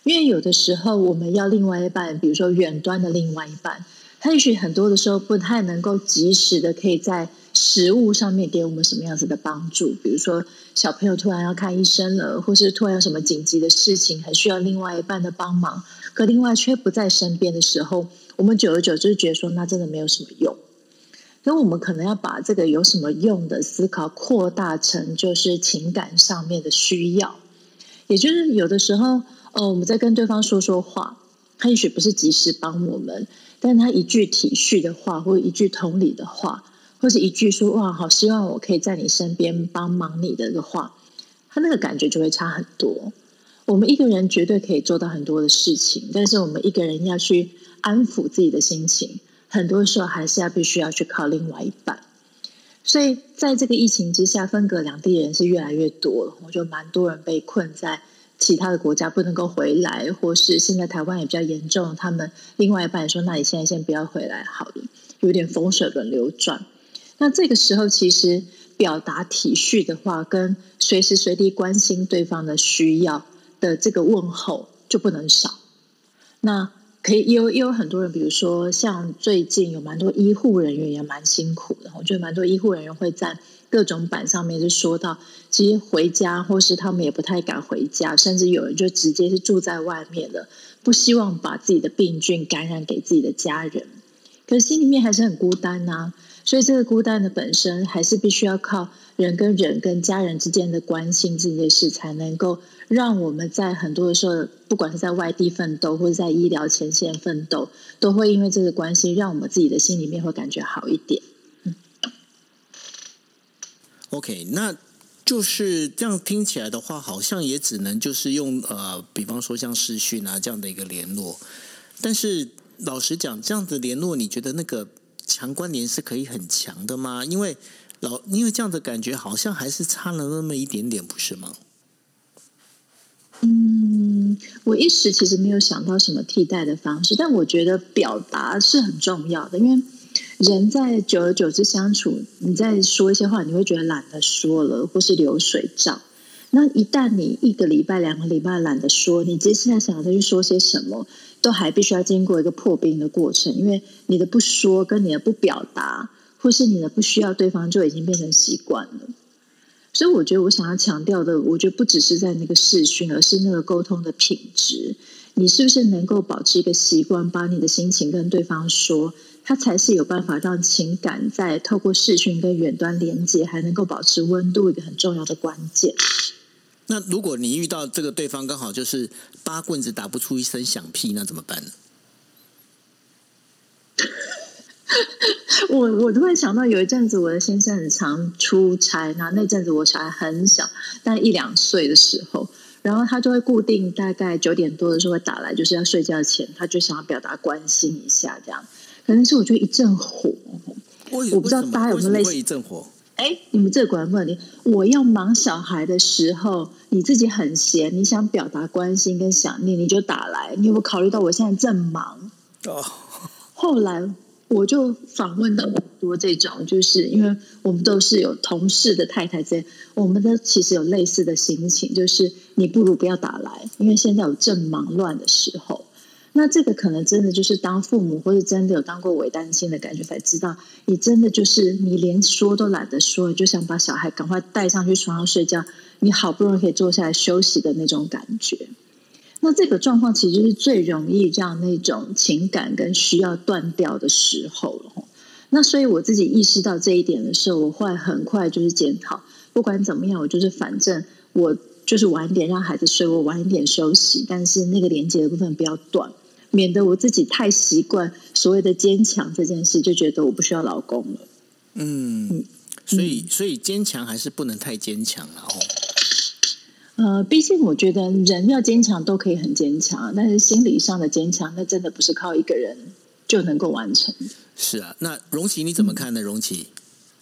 因为有的时候我们要另外一半，比如说远端的另外一半，他也许很多的时候不太能够及时的可以在。食物上面给我们什么样子的帮助？比如说小朋友突然要看医生了，或是突然有什么紧急的事情，很需要另外一半的帮忙，可另外却不在身边的时候，我们久而久之就觉得说，那真的没有什么用。那我们可能要把这个有什么用的思考扩大成就是情感上面的需要，也就是有的时候，呃，我们在跟对方说说话，他也许不是及时帮我们，但他一句体恤的话，或一句同理的话。或是一句说哇，好希望我可以在你身边帮忙你的话，他那个感觉就会差很多。我们一个人绝对可以做到很多的事情，但是我们一个人要去安抚自己的心情，很多时候还是要必须要去靠另外一半。所以在这个疫情之下，分隔两地人是越来越多了。我觉得蛮多人被困在其他的国家不能够回来，或是现在台湾也比较严重，他们另外一半说：“那你现在先不要回来好了。”有点风水轮流转。那这个时候，其实表达体恤的话，跟随时随地关心对方的需要的这个问候就不能少。那可以有也有很多人，比如说像最近有蛮多医护人员也蛮辛苦的，我觉得蛮多医护人员会在各种版上面就说到，其实回家或是他们也不太敢回家，甚至有人就直接是住在外面了，不希望把自己的病菌感染给自己的家人，可是心里面还是很孤单呐、所以这个孤单的本身，还是必须要靠人跟人、跟家人之间的关心这件事，才能够让我们在很多的时候，不管是在外地奋斗，或者在医疗前线奋斗，都会因为这个关系，让我们自己的心里面会感觉好一点。嗯。OK，那就是这样听起来的话，好像也只能就是用呃，比方说像视讯啊这样的一个联络。但是老实讲，这样子联络，你觉得那个？强关联是可以很强的吗？因为老，因为这样的感觉好像还是差了那么一点点，不是吗？嗯，我一时其实没有想到什么替代的方式，但我觉得表达是很重要的，因为人在久而久之相处，你在说一些话，你会觉得懒得说了，或是流水账。那一旦你一个礼拜、两个礼拜懒得说，你接下来想要再去说些什么，都还必须要经过一个破冰的过程，因为你的不说跟你的不表达，或是你的不需要对方，就已经变成习惯了。所以，我觉得我想要强调的，我觉得不只是在那个视讯，而是那个沟通的品质。你是不是能够保持一个习惯，把你的心情跟对方说，他才是有办法让情感在透过视讯跟远端连接，还能够保持温度一个很重要的关键。那如果你遇到这个对方刚好就是八棍子打不出一声响屁，那怎么办呢？我我突然想到，有一阵子我的先生很常出差，那那阵子我小孩很小，大概一两岁的时候，然后他就会固定大概九点多的时候会打来，就是要睡觉前，他就想要表达关心一下这样。可能是我觉得一阵火，我不知道大家有没有类似一阵火。哎，你们这个管问题，我要忙小孩的时候，你自己很闲，你想表达关心跟想念，你就打来。你有没有考虑到我现在正忙？哦，后来。我就访问到很多这种，就是因为我们都是有同事的太太在，我们都其实有类似的心情，就是你不如不要打来，因为现在有正忙乱的时候。那这个可能真的就是当父母或者真的有当过伪单亲的感觉，才知道你真的就是你连说都懒得说，就想把小孩赶快带上去床上睡觉，你好不容易可以坐下来休息的那种感觉。那这个状况其实就是最容易让那种情感跟需要断掉的时候了。那所以我自己意识到这一点的时候，我会很快就是检讨，不管怎么样，我就是反正我就是晚一点让孩子睡，我晚一点休息，但是那个连接的部分不要断，免得我自己太习惯所谓的坚强这件事，就觉得我不需要老公了。嗯，所以所以坚强还是不能太坚强了哦。呃，毕竟我觉得人要坚强都可以很坚强，但是心理上的坚强，那真的不是靠一个人就能够完成。是啊，那荣琪你怎么看呢？荣琪，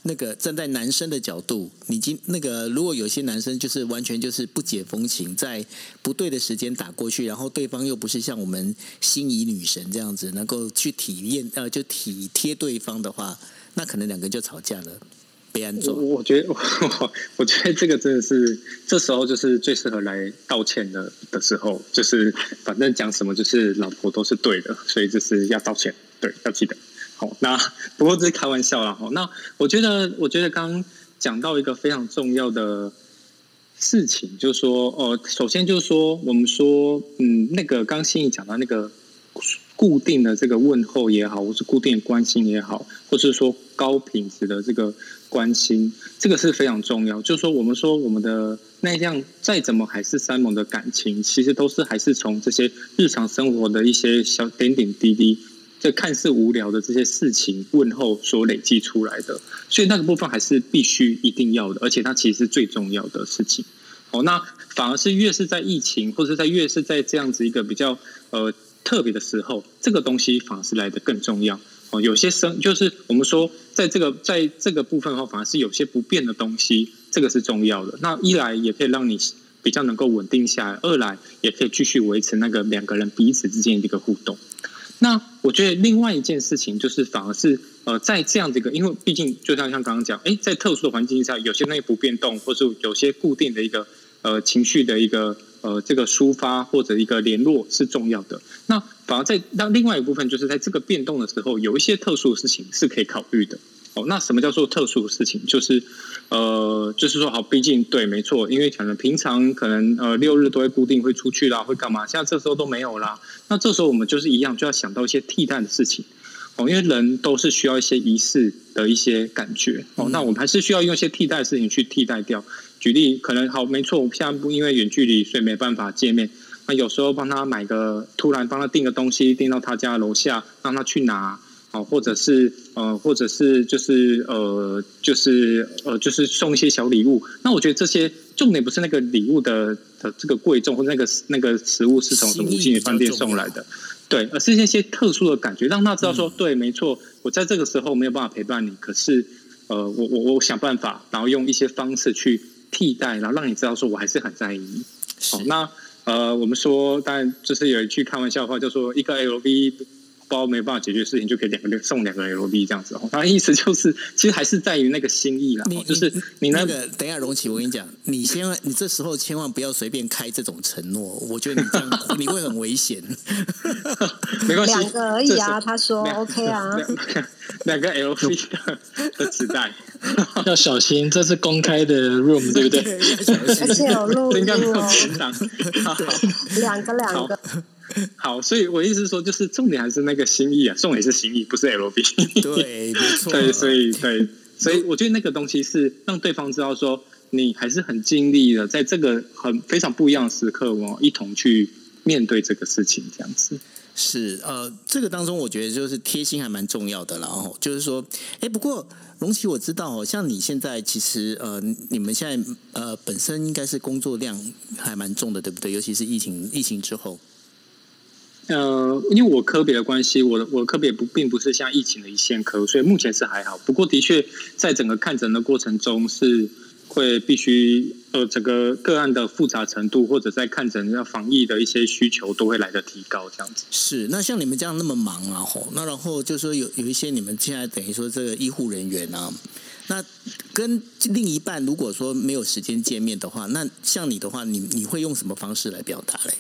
那个站在男生的角度，你今那个如果有些男生就是完全就是不解风情，在不对的时间打过去，然后对方又不是像我们心仪女神这样子能够去体验呃，就体贴对方的话，那可能两个人就吵架了。我我觉得我 我觉得这个真的是这时候就是最适合来道歉的的时候，就是反正讲什么就是老婆都是对的，所以就是要道歉，对，要记得。好，那不过这是开玩笑啦。好，那我觉得我觉得刚讲到一个非常重要的事情，就是说，呃，首先就是说，我们说，嗯，那个刚心怡讲到那个。固定的这个问候也好，或是固定关心也好，或是说高品质的这个关心，这个是非常重要。就是说，我们说我们的那样再怎么海誓山盟的感情，其实都是还是从这些日常生活的一些小点点滴滴，这看似无聊的这些事情问候所累积出来的。所以那个部分还是必须一定要的，而且它其实是最重要的事情。哦，那反而是越是在疫情，或者在越是在这样子一个比较呃。特别的时候，这个东西反而是来得更重要哦。有些生就是我们说，在这个在这个部分的话，反而是有些不变的东西，这个是重要的。那一来也可以让你比较能够稳定下来，二来也可以继续维持那个两个人彼此之间的一个互动。那我觉得另外一件事情就是，反而是呃，在这样的一个，因为毕竟就像像刚刚讲，哎，在特殊的环境下，有些那些不变动，或是有些固定的一个呃情绪的一个。呃，这个抒发或者一个联络是重要的。那反而在那另外一部分，就是在这个变动的时候，有一些特殊的事情是可以考虑的。哦，那什么叫做特殊的事情？就是呃，就是说，好，毕竟对，没错，因为可能平常可能呃六日都会固定会出去啦，会干嘛？现在这时候都没有啦。那这时候我们就是一样，就要想到一些替代的事情。哦，因为人都是需要一些仪式的一些感觉。哦，那我们还是需要用一些替代的事情去替代掉。举例可能好，没错，我们现在不因为远距离，所以没办法见面。那有时候帮他买个，突然帮他订个东西，订到他家楼下，让他去拿，好，或者是呃，或者是就是呃，就是呃，就是送一些小礼物。那我觉得这些重点不是那个礼物的的这个贵重，或者那个那个食物是从什么五星级饭店送来的，对，而是那些特殊的感觉，让他知道说，嗯、对，没错，我在这个时候没有办法陪伴你，可是呃，我我我想办法，然后用一些方式去。替代，然后让你知道说，我还是很在意你。好，那呃，我们说，当然就是有一句开玩笑的话，就说一个 LV 包没办法解决事情，就可以两个送两个 LV 这样子。他的意思就是，其实还是在于那个心意啦。就是你那个，等一下，荣琪，我跟你讲，你千万，你这时候千万不要随便开这种承诺，我觉得你这样你会很危险。没关系，两个而已啊。他说 OK 啊，两个 LV 的纸袋。要小心，这是公开的 room，对不对？而且有录音哦。两个两个。好，所以我意思是说，就是重点还是那个心意啊，重点是心意，不是 L B。对，没 错。对，所以对，所以我觉得那个东西是让对方知道说，你还是很尽力的，在这个很非常不一样的时刻，我一同去面对这个事情，这样子。是呃，这个当中我觉得就是贴心还蛮重要的，然后就是说，哎，不过龙奇我知道哦，像你现在其实呃，你们现在呃本身应该是工作量还蛮重的，对不对？尤其是疫情疫情之后。呃，因为我科别的关系，我的我的科别不并不是像疫情的一线科，所以目前是还好。不过的确，在整个看诊的过程中是。会必须呃，整个个案的复杂程度，或者在看诊要防疫的一些需求，都会来得提高，这样子。是，那像你们这样那么忙啊，吼，那然后就说有有一些你们现在等于说这个医护人员啊，那跟另一半如果说没有时间见面的话，那像你的话，你你会用什么方式来表达嘞？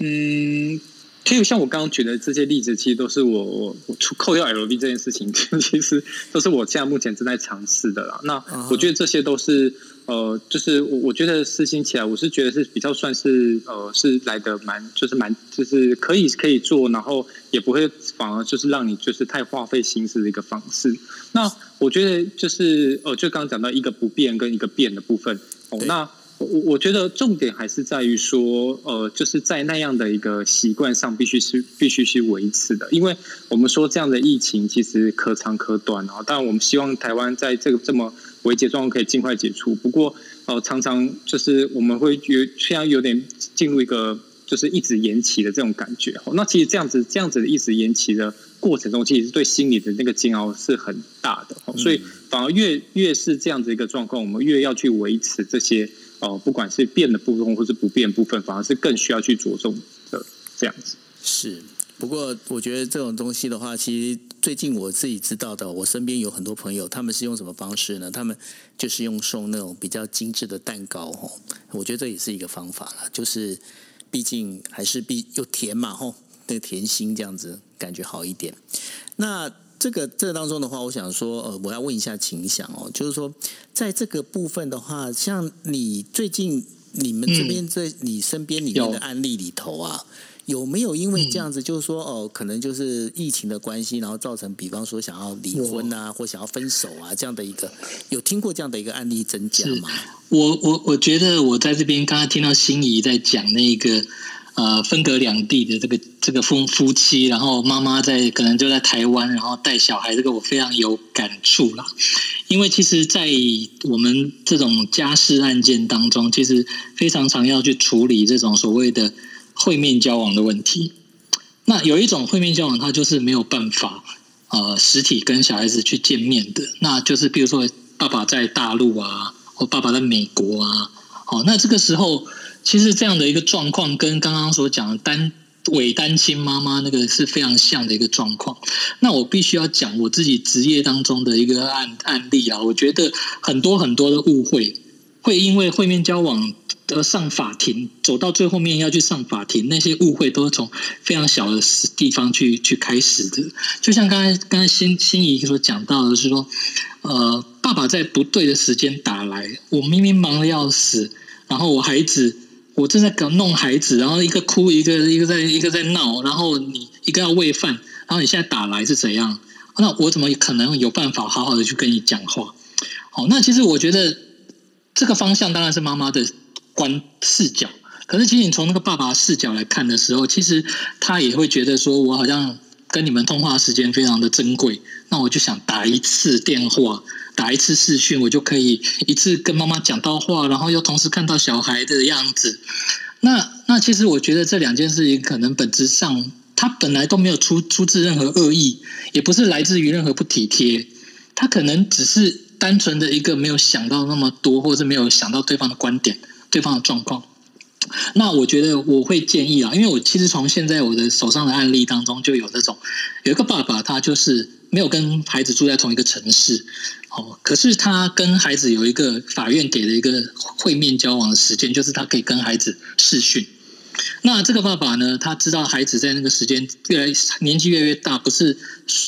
嗯。其实像我刚刚举的这些例子，其实都是我我我除扣掉 LV 这件事情，其实都是我现在目前正在尝试的啦。那我觉得这些都是呃，就是我我觉得实行起来，我是觉得是比较算是呃，是来的蛮就是蛮就是可以可以做，然后也不会反而就是让你就是太花费心思的一个方式。那我觉得就是呃，就刚刚讲到一个不变跟一个变的部分哦，那。我我觉得重点还是在于说，呃，就是在那样的一个习惯上，必须是必须是维持的，因为我们说这样的疫情其实可长可短啊。当然，我们希望台湾在这个这么危急状况可以尽快解除。不过，呃，常常就是我们会觉得现在有点进入一个就是一直延期的这种感觉。那其实这样子这样子的一直延期的过程中，其实对心理的那个煎熬是很大的。所以，反而越越是这样子一个状况，我们越要去维持这些。哦，不管是变的部分或是不变部分，反而是更需要去着重的这样子。是，不过我觉得这种东西的话，其实最近我自己知道的，我身边有很多朋友，他们是用什么方式呢？他们就是用送那种比较精致的蛋糕，哦，我觉得这也是一个方法了。就是毕竟还是必又甜嘛，吼，那个甜心这样子感觉好一点。那。这个这个当中的话，我想说，呃，我要问一下秦翔哦，就是说，在这个部分的话，像你最近你们这边在你身边里面的案例里头啊，嗯、有，有没有因为这样子，就是说，哦、呃，可能就是疫情的关系，然后造成，比方说想要离婚啊，或想要分手啊，这样的一个，有听过这样的一个案例增加吗？我我我觉得我在这边刚刚听到心仪在讲那个。呃，分隔两地的这个这个夫夫妻，然后妈妈在可能就在台湾，然后带小孩，这个我非常有感触啦。因为其实，在我们这种家事案件当中，其实非常常要去处理这种所谓的会面交往的问题。那有一种会面交往，它就是没有办法呃实体跟小孩子去见面的，那就是比如说爸爸在大陆啊，或爸爸在美国啊，好，那这个时候。其实这样的一个状况，跟刚刚所讲的单伪单亲妈妈那个是非常像的一个状况。那我必须要讲我自己职业当中的一个案案例啊，我觉得很多很多的误会，会因为会面交往而上法庭，走到最后面要去上法庭，那些误会都是从非常小的地方去去开始的。就像刚才刚才心心怡所讲到的是说，呃，爸爸在不对的时间打来，我明明忙的要死，然后我孩子。我正在搞弄孩子，然后一个哭，一个一个在一个在闹，然后你一个要喂饭，然后你现在打来是怎样？那我怎么可能有办法好好的去跟你讲话？好，那其实我觉得这个方向当然是妈妈的观视角，可是其实你从那个爸爸视角来看的时候，其实他也会觉得说，我好像跟你们通话时间非常的珍贵，那我就想打一次电话。打一次视讯，我就可以一次跟妈妈讲到话，然后又同时看到小孩的样子。那那其实我觉得这两件事情可能本质上，他本来都没有出出自任何恶意，也不是来自于任何不体贴，他可能只是单纯的一个没有想到那么多，或者没有想到对方的观点、对方的状况。那我觉得我会建议啊，因为我其实从现在我的手上的案例当中就有这种，有一个爸爸，他就是。没有跟孩子住在同一个城市，哦，可是他跟孩子有一个法院给了一个会面交往的时间，就是他可以跟孩子视讯。那这个爸爸呢，他知道孩子在那个时间越来年纪越来越大，不是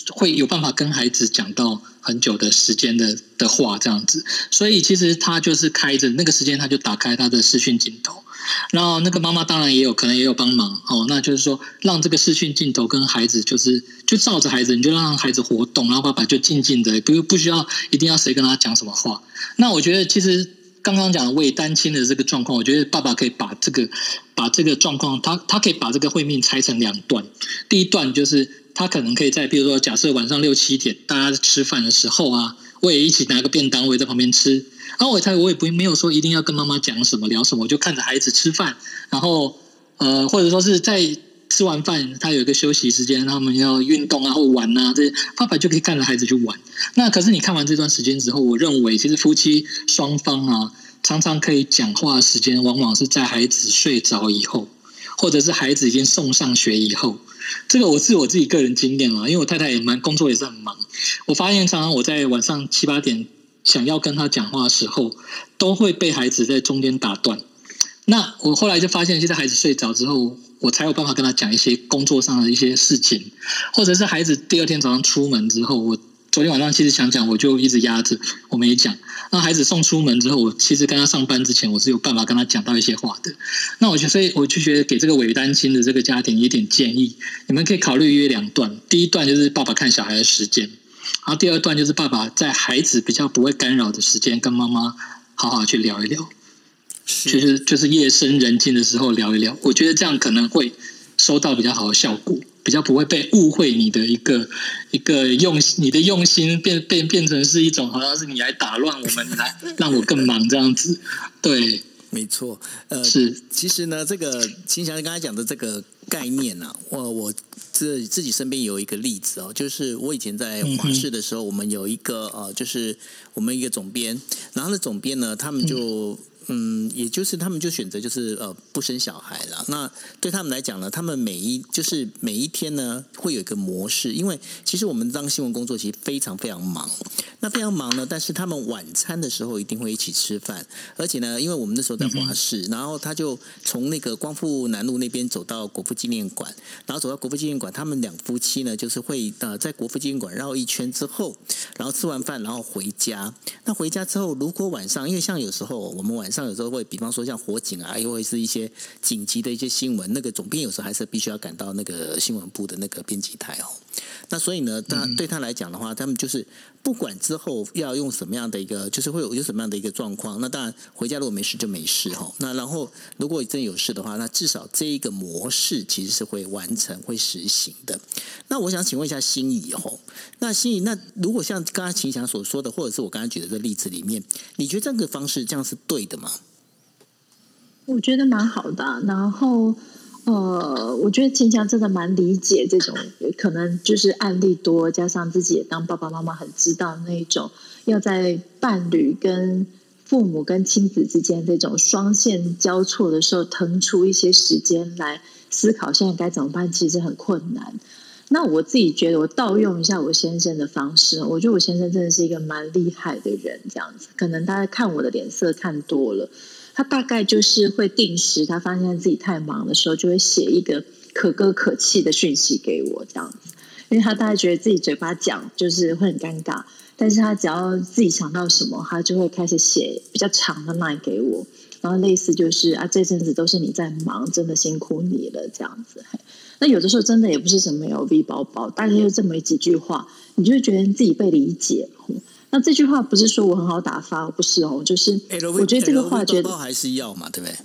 会有办法跟孩子讲到很久的时间的的话这样子，所以其实他就是开着那个时间，他就打开他的视讯镜头。然后那个妈妈当然也有可能也有帮忙哦，那就是说让这个视讯镜头跟孩子就是就照着孩子，你就让孩子活动，然后爸爸就静静的，不不需要一定要谁跟他讲什么话。那我觉得其实刚刚讲的伪单亲的这个状况，我觉得爸爸可以把这个把这个状况，他他可以把这个会命拆成两段。第一段就是他可能可以在，比如说假设晚上六七点大家吃饭的时候啊，我也一起拿个便当，我也在旁边吃。然后我猜我也不没有说一定要跟妈妈讲什么聊什么，我就看着孩子吃饭，然后呃或者说是在。吃完饭，他有一个休息时间，他们要运动啊或玩啊，这些爸爸就可以看着孩子去玩。那可是你看完这段时间之后，我认为其实夫妻双方啊，常常可以讲话的时间，往往是在孩子睡着以后，或者是孩子已经送上学以后。这个我是我自己个人经验啊，因为我太太也蛮工作也是很忙，我发现常常我在晚上七八点想要跟他讲话的时候，都会被孩子在中间打断。那我后来就发现，现在孩子睡着之后。我才有办法跟他讲一些工作上的一些事情，或者是孩子第二天早上出门之后，我昨天晚上其实想讲，我就一直压着我没讲。那孩子送出门之后，我其实跟他上班之前，我是有办法跟他讲到一些话的。那我就所以我就觉得给这个伪单亲的这个家庭一点建议，你们可以考虑约两段。第一段就是爸爸看小孩的时间，然后第二段就是爸爸在孩子比较不会干扰的时间，跟妈妈好好去聊一聊。就是就是夜深人静的时候聊一聊，我觉得这样可能会收到比较好的效果，比较不会被误会你的一个一个用你的用心变变变成是一种好像是你来打乱我们，你来 让我更忙这样子。对，没错，呃，是其实呢，这个秦祥刚才讲的这个概念呢、啊，我我自自己身边有一个例子哦，就是我以前在华视的时候，我们有一个呃，就是我们一个总编，然后呢，总编呢，他们就。嗯嗯，也就是他们就选择就是呃不生小孩了。那对他们来讲呢，他们每一就是每一天呢会有一个模式，因为其实我们当新闻工作其实非常非常忙，那非常忙呢。但是他们晚餐的时候一定会一起吃饭，而且呢，因为我们那时候在华视，然后他就从那个光复南路那边走到国父纪念馆，然后走到国父纪念馆，他们两夫妻呢就是会呃在国父纪念馆绕一圈之后，然后吃完饭然后回家。那回家之后，如果晚上因为像有时候我们晚上有时候会，比方说像火警啊，又会是一些紧急的一些新闻，那个总编有时候还是必须要赶到那个新闻部的那个编辑台哦。那所以呢，他对他来讲的话，他们就是不管之后要用什么样的一个，就是会有有什么样的一个状况。那当然回家如果没事就没事哈。那然后如果真有事的话，那至少这一个模式其实是会完成、会实行的。那我想请问一下心仪哦，那心仪，那如果像刚刚秦翔所说的，或者是我刚才举的这个例子里面，你觉得这个方式这样是对的吗？我觉得蛮好的，然后呃，我觉得秦强真的蛮理解这种，可能就是案例多，加上自己也当爸爸妈妈很知道那一种，要在伴侣跟父母跟亲子之间这种双线交错的时候，腾出一些时间来思考现在该怎么办，其实很困难。那我自己觉得，我盗用一下我先生的方式，我觉得我先生真的是一个蛮厉害的人，这样子，可能大家看我的脸色看多了。他大概就是会定时，他发现自己太忙的时候，就会写一个可歌可泣的讯息给我，这样子。因为他大概觉得自己嘴巴讲就是会很尴尬，但是他只要自己想到什么，他就会开始写比较长的 line 给我，然后类似就是啊，这阵子都是你在忙，真的辛苦你了，这样子。那有的时候真的也不是什么 LV 包包，大概就这么几句话，你就会觉得自己被理解。那这句话不是说我很好打发，不是哦，就是我觉得这个话觉得还是要嘛，对不对？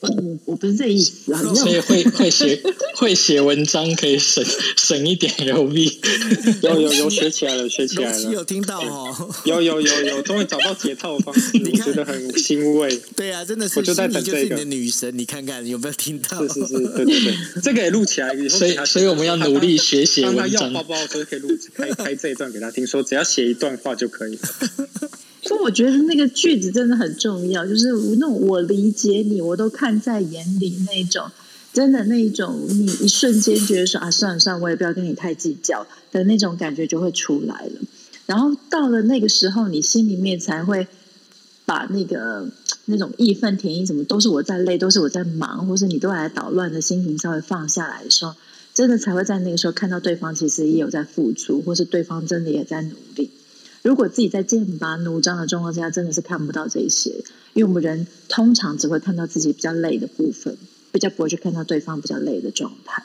我我不是这意思啊，所以会会写会写文章可以省省一点 LV，有有有学起来了，学起来了，有听到哦，有有有有，终于找到解套的方式，我觉得很欣慰。对啊，真的是，我就在等这个你的女神，你看看有没有听到？是是是，对对对，这个也录起来，所以所以我们要努力学写文章。当他要包包的时候，可以录开开这一段给他听，说只要写一段话就可以了。所以我觉得那个句子真的很重要，就是那种我理解你，我都看在眼里那种，真的那一种，你一瞬间觉得说啊，算了算了，我也不要跟你太计较的那种感觉就会出来了。然后到了那个时候，你心里面才会把那个那种义愤填膺，什么都是我在累，都是我在忙，或是你都来捣乱的心情稍微放下来的时候，真的才会在那个时候看到对方其实也有在付出，或是对方真的也在努力。如果自己在剑拔弩张的状况下，真的是看不到这些，因为我们人通常只会看到自己比较累的部分，比较不会去看到对方比较累的状态。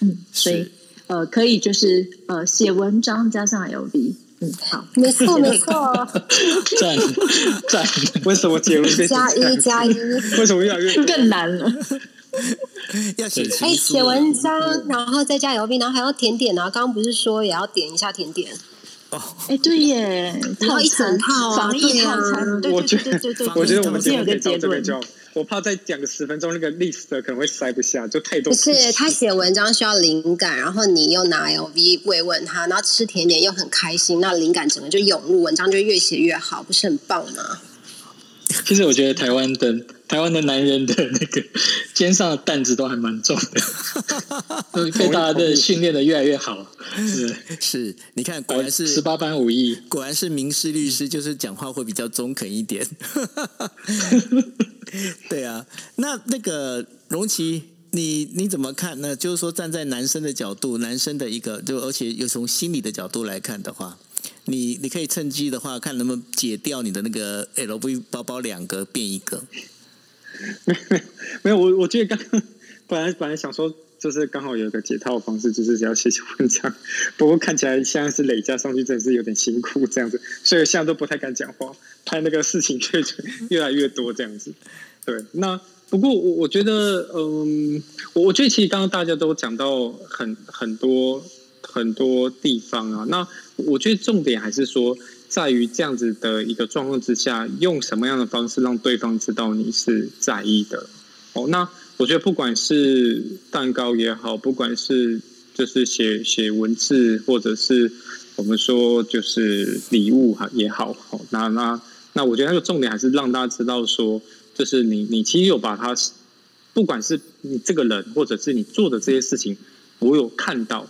嗯，所以呃，可以就是呃，写文章加上 LV，嗯，好，没错没错，赞赞。为什么结论加一加一？为什么越来越更难了？要写哎，写文章，然后再加 LV，然后还要甜点啊！刚刚不是说也要点一下甜点？哦，哎，对耶，然后一整套啊，防疫套餐，对对对对对，我觉得我们今天有个结论。我怕再讲个十分钟，那个 list 可能会塞不下，就太多。不是他写文章需要灵感，然后你又拿 LV 慰问他，然后吃甜点又很开心，那灵感整个就涌入，文章就越写越好，不是很棒吗？其实我觉得台湾的台湾的男人的那个肩上的担子都还蛮重的，被大家的训练的越来越好。是是，你看，果然是十八般武艺，果然是民事律师，就是讲话会比较中肯一点。对啊，那那个容琪，你你怎么看呢？就是说，站在男生的角度，男生的一个，就而且又从心理的角度来看的话，你你可以趁机的话，看能不能解掉你的那个 LV 包包两个变一个。没有，我我觉得刚刚 本来本来想说，就是刚好有一个解套的方式，就是只要写写文章。不过看起来现在是累加上去，真的是有点辛苦这样子，所以现在都不太敢讲话。拍那个事情却越来越多这样子，对。那不过我我觉得，嗯，我我觉得其实刚刚大家都讲到很很多很多地方啊。那我觉得重点还是说，在于这样子的一个状况之下，用什么样的方式让对方知道你是在意的。哦，那我觉得不管是蛋糕也好，不管是就是写写文字，或者是我们说就是礼物哈也好，好，那那。那我觉得那个重点还是让大家知道说，就是你你其实有把他，不管是你这个人，或者是你做的这些事情，我有看到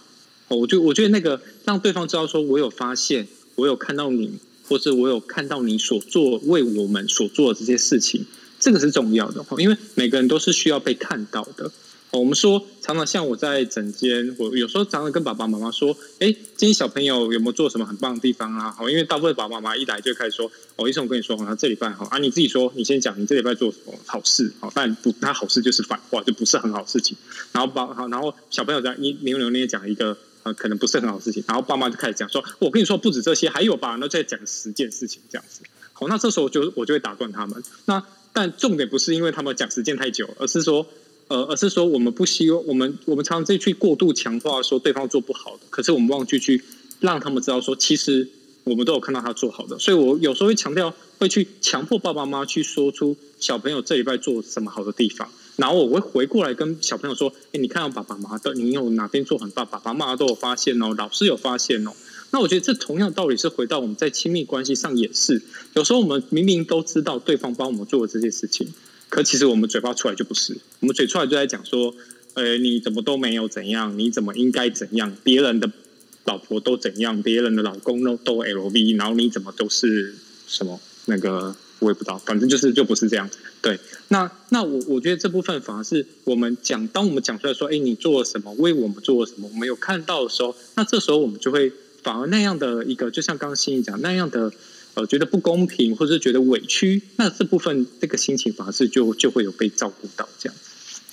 哦，我就我觉得那个让对方知道说我有发现，我有看到你，或是我有看到你所做为我们所做的这些事情，这个是重要的，因为每个人都是需要被看到的。我们说，常常像我在诊间，我有时候常常跟爸爸妈妈说：“哎，今天小朋友有没有做什么很棒的地方啊？”好，因为大部分爸爸妈妈一来就开始说：“哦，医生，我跟你说，好像这礼拜好啊，你自己说，你先讲，你这礼拜做什么好事？好，但不，他好事就是反话，就不是很好事情。然后爸好，然后小朋友在你扭扭捏捏讲一个呃，可能不是很好事情，然后爸妈就开始讲说：“我跟你说，不止这些，还有吧？”那再讲十件事情这样子。好，那这时候就我就会打断他们。那但重点不是因为他们讲时间太久，而是说。呃，而是说我们不希望我们我们常常在去过度强化说对方做不好的，可是我们忘记去让他们知道说，其实我们都有看到他做好的。所以我有时候会强调，会去强迫爸爸妈妈去说出小朋友这礼拜做什么好的地方，然后我会回过来跟小朋友说：“哎，你看到爸爸妈妈的，你有哪边做很棒，爸爸妈妈都有发现哦，老师有发现哦。”那我觉得这同样道理是回到我们在亲密关系上也是，有时候我们明明都知道对方帮我们做的这些事情。可其实我们嘴巴出来就不是，我们嘴出来就在讲说，呃，你怎么都没有怎样，你怎么应该怎样？别人的老婆都怎样，别人的老公都都 LV，然后你怎么都是什么那个我也不知道，反正就是就不是这样。对，那那我我觉得这部分反而是我们讲，当我们讲出来说，哎，你做了什么，为我们做了什么，我们有看到的时候，那这时候我们就会反而那样的一个，就像刚刚心怡讲那样的。呃，觉得不公平，或者是觉得委屈，那这部分这个心情反而是就就会有被照顾到这样。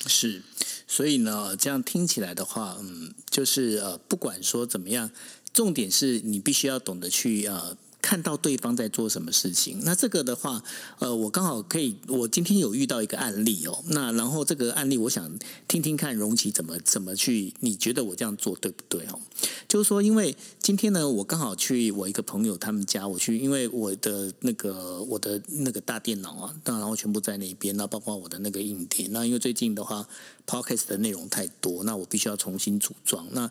是，所以呢，这样听起来的话，嗯，就是呃，不管说怎么样，重点是你必须要懂得去呃。看到对方在做什么事情，那这个的话，呃，我刚好可以，我今天有遇到一个案例哦，那然后这个案例，我想听听看容齐怎么怎么去，你觉得我这样做对不对哦？就是说，因为今天呢，我刚好去我一个朋友他们家，我去，因为我的那个我的那个大电脑啊，当然后全部在那边，那包括我的那个硬碟，那因为最近的话，Podcast 的内容太多，那我必须要重新组装那。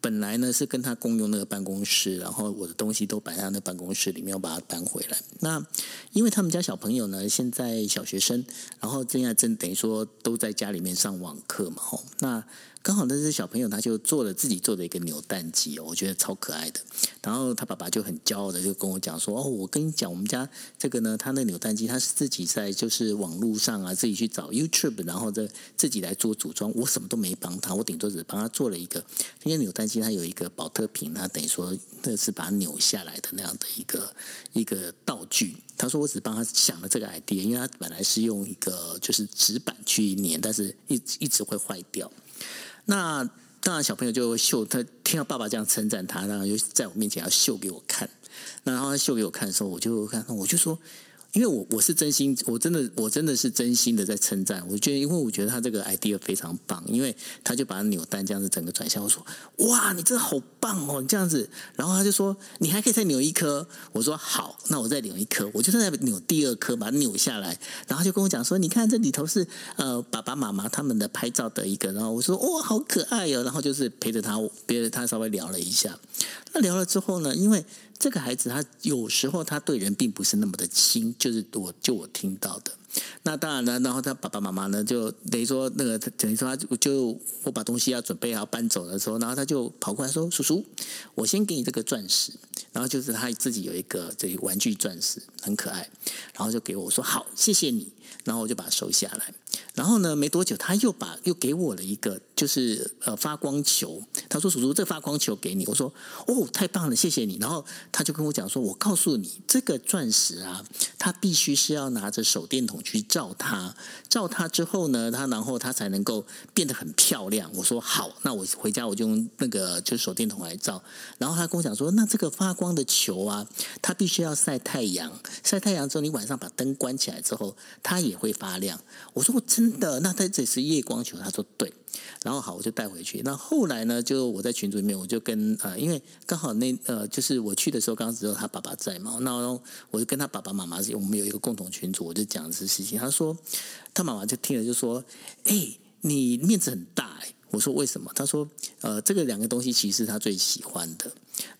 本来呢是跟他共用那个办公室，然后我的东西都摆在那办公室里面，我把它搬回来。那因为他们家小朋友呢现在小学生，然后现在正等于说都在家里面上网课嘛，吼那。刚好那只小朋友他就做了自己做的一个扭蛋机哦，我觉得超可爱的。然后他爸爸就很骄傲的就跟我讲说：“哦，我跟你讲，我们家这个呢，他那扭蛋机他是自己在就是网络上啊，自己去找 YouTube，然后再自己来做组装。我什么都没帮他，我顶多只帮他做了一个。因为扭蛋机它有一个宝特瓶，它等于说那是把它扭下来的那样的一个一个道具。他说我只帮他想了这个 idea，因为他本来是用一个就是纸板去粘，但是一一直会坏掉。”那当然，小朋友就秀，他听到爸爸这样称赞他，然后就在我面前要秀给我看。那然后他秀给我看的时候，我就看，我就说。因为我我是真心，我真的我真的是真心的在称赞。我觉得，因为我觉得他这个 idea 非常棒，因为他就把扭蛋这样子整个转向。我说：“哇，你真的好棒哦！”你这样子，然后他就说：“你还可以再扭一颗。”我说：“好，那我再扭一颗。”我就在扭第二颗，把它扭下来。然后就跟我讲说：“你看这里头是呃爸爸妈妈他们的拍照的一个。”然后我说：“哇，好可爱哦！”然后就是陪着他，别着他稍微聊了一下。那聊了之后呢，因为。这个孩子他有时候他对人并不是那么的亲，就是我就我听到的。那当然了，然后他爸爸妈妈呢，就等于说那个等于说他就我把东西要准备好搬走的时候，然后他就跑过来说：“叔叔，我先给你这个钻石。”然后就是他自己有一个这个玩具钻石，很可爱，然后就给我说：“好，谢谢你。”然后我就把它收下来。然后呢，没多久他又把又给我了一个，就是呃发光球。他说：“叔叔，这发光球给你。”我说：“哦，太棒了，谢谢你。”然后他就跟我讲说：“我告诉你，这个钻石啊，它必须是要拿着手电筒去照它，照它之后呢，它然后它才能够变得很漂亮。”我说：“好，那我回家我就用那个就是手电筒来照。”然后他跟我讲说：“那这个发光的球啊，它必须要晒太阳，晒太阳之后，你晚上把灯关起来之后，它也会发亮。”我说：“我真。”的那他这是夜光球，他说对，然后好，我就带回去。那后来呢，就我在群组里面，我就跟呃，因为刚好那呃，就是我去的时候，刚刚只有他爸爸在嘛，那我就跟他爸爸妈妈，我们有一个共同群组，我就讲这事情。他说他妈妈就听了就说：“哎，你面子很大哎。”我说为什么？他说：“呃，这个两个东西其实是他最喜欢的。”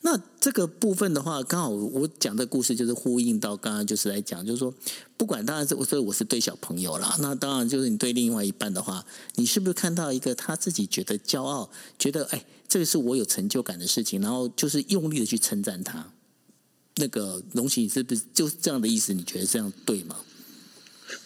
那这个部分的话，刚好我讲的故事就是呼应到刚刚就是来讲，就是说，不管当然是我说我是对小朋友啦，那当然就是你对另外一半的话，你是不是看到一个他自己觉得骄傲，觉得哎，这个是我有成就感的事情，然后就是用力的去称赞他。那个荣奇是不是就是这样的意思？你觉得这样对吗？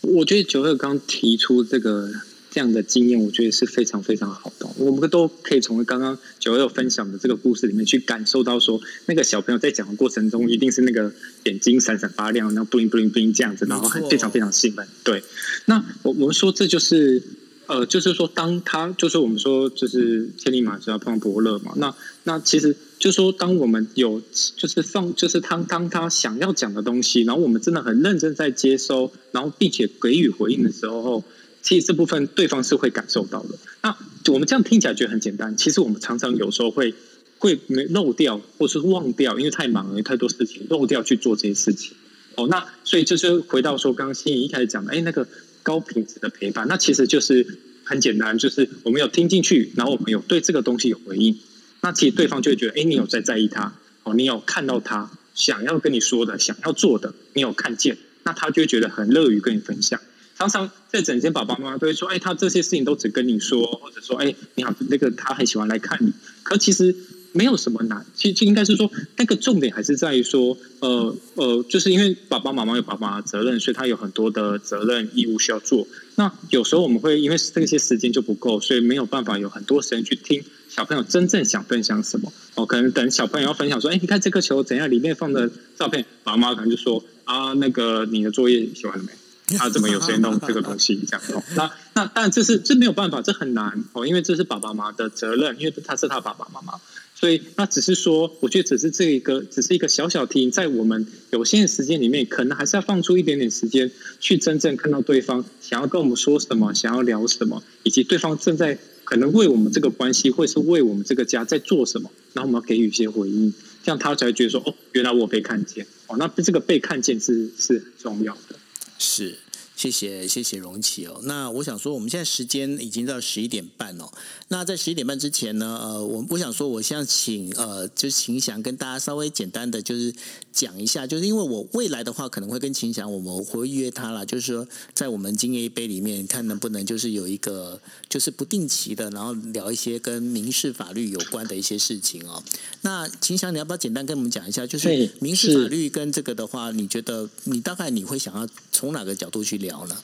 我觉得九二刚提出这个。这样的经验，我觉得是非常非常好的。我们都可以从刚刚九六分享的这个故事里面去感受到，说那个小朋友在讲的过程中，一定是那个眼睛闪闪发亮，然后 bling bling bling 这样子，然后很非常非常兴奋。对，那我我们说这就是呃，就是说当他就是我们说就是千里马就要碰伯乐嘛。那那其实就是说，当我们有就是放就是他当他想要讲的东西，然后我们真的很认真在接收，然后并且给予回应的时候。其实这部分对方是会感受到的。那我们这样听起来觉得很简单，其实我们常常有时候会会没漏掉，或是忘掉，因为太忙了，太多事情漏掉去做这些事情。哦，那所以就是回到说，刚刚心怡一开始讲的，哎，那个高品质的陪伴，那其实就是很简单，就是我们有听进去，然后我们有对这个东西有回应，那其实对方就会觉得，哎，你有在在意他，哦，你有看到他想要跟你说的，想要做的，你有看见，那他就会觉得很乐于跟你分享。常常在整间，爸爸妈妈都会说：“哎，他这些事情都只跟你说，或者说，哎，你好，那个他很喜欢来看你。可其实没有什么难，其实应该是说，那个重点还是在于说，呃呃，就是因为爸爸妈妈有爸爸的责任，所以他有很多的责任义务需要做。那有时候我们会因为这些时间就不够，所以没有办法有很多时间去听小朋友真正想分享什么。哦，可能等小朋友要分享说：哎，你看这个球怎样？里面放的照片，爸妈可能就说：啊，那个你的作业写完了没？” 他怎么有时间弄这个东西？这样哦，那那但这是这没有办法，这很难哦，因为这是爸爸妈妈的责任，因为他是他爸爸妈妈，所以那只是说，我觉得只是这一个，只是一个小小提醒，在我们有限的时间里面，可能还是要放出一点点时间，去真正看到对方想要跟我们说什么，想要聊什么，以及对方正在可能为我们这个关系，或是为我们这个家在做什么，然后我们要给予一些回应，这样他才会觉得说，哦，原来我被看见哦，那这个被看见是是很重要的。是，谢谢谢谢荣奇哦。那我想说，我们现在时间已经到十一点半哦。那在十一点半之前呢，呃，我我想说，我想请呃，就是秦翔跟大家稍微简单的就是讲一下，就是因为我未来的话可能会跟秦翔，我们会约他啦，就是说在我们今夜一杯里面，看能不能就是有一个就是不定期的，然后聊一些跟民事法律有关的一些事情哦。那秦翔，你要不要简单跟我们讲一下，就是民事法律跟这个的话，你觉得你大概你会想要从哪个角度去聊呢？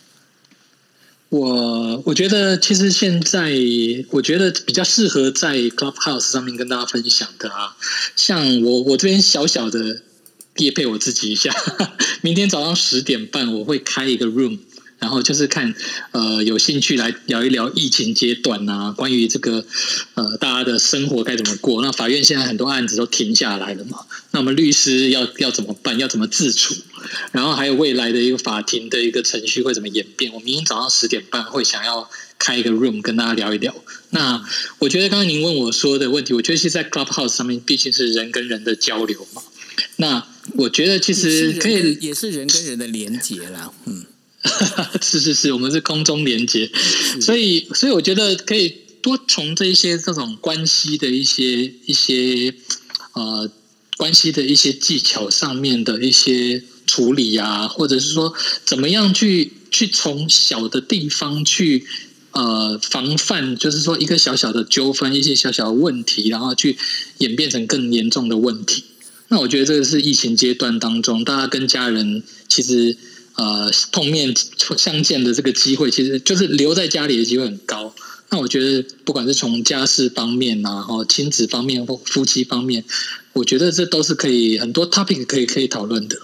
我我觉得其实现在我觉得比较适合在 Clubhouse 上面跟大家分享的啊，像我我这边小小的也配我自己一下，明天早上十点半我会开一个 room，然后就是看呃有兴趣来聊一聊疫情阶段啊，关于这个呃大家的生活该怎么过。那法院现在很多案子都停下来了嘛，那我们律师要要怎么办？要怎么自处？然后还有未来的一个法庭的一个程序会怎么演变？我明天早上十点半会想要开一个 room 跟大家聊一聊。那我觉得刚刚您问我说的问题，我觉得是在 Clubhouse 上面毕竟是人跟人的交流嘛。那我觉得其实可以也是人跟人的连接啦，嗯，是是是，我们是空中连接，所以所以我觉得可以多从这一些这种关系的一些一些呃关系的一些技巧上面的一些处理啊，或者是说怎么样去去从小的地方去呃防范，就是说一个小小的纠纷，一些小小的问题，然后去演变成更严重的问题。那我觉得这个是疫情阶段当中，大家跟家人其实呃碰面相见的这个机会，其实就是留在家里的机会很高。那我觉得不管是从家事方面啊，或亲子方面或夫妻方面，我觉得这都是可以很多 topic 可以可以讨论的。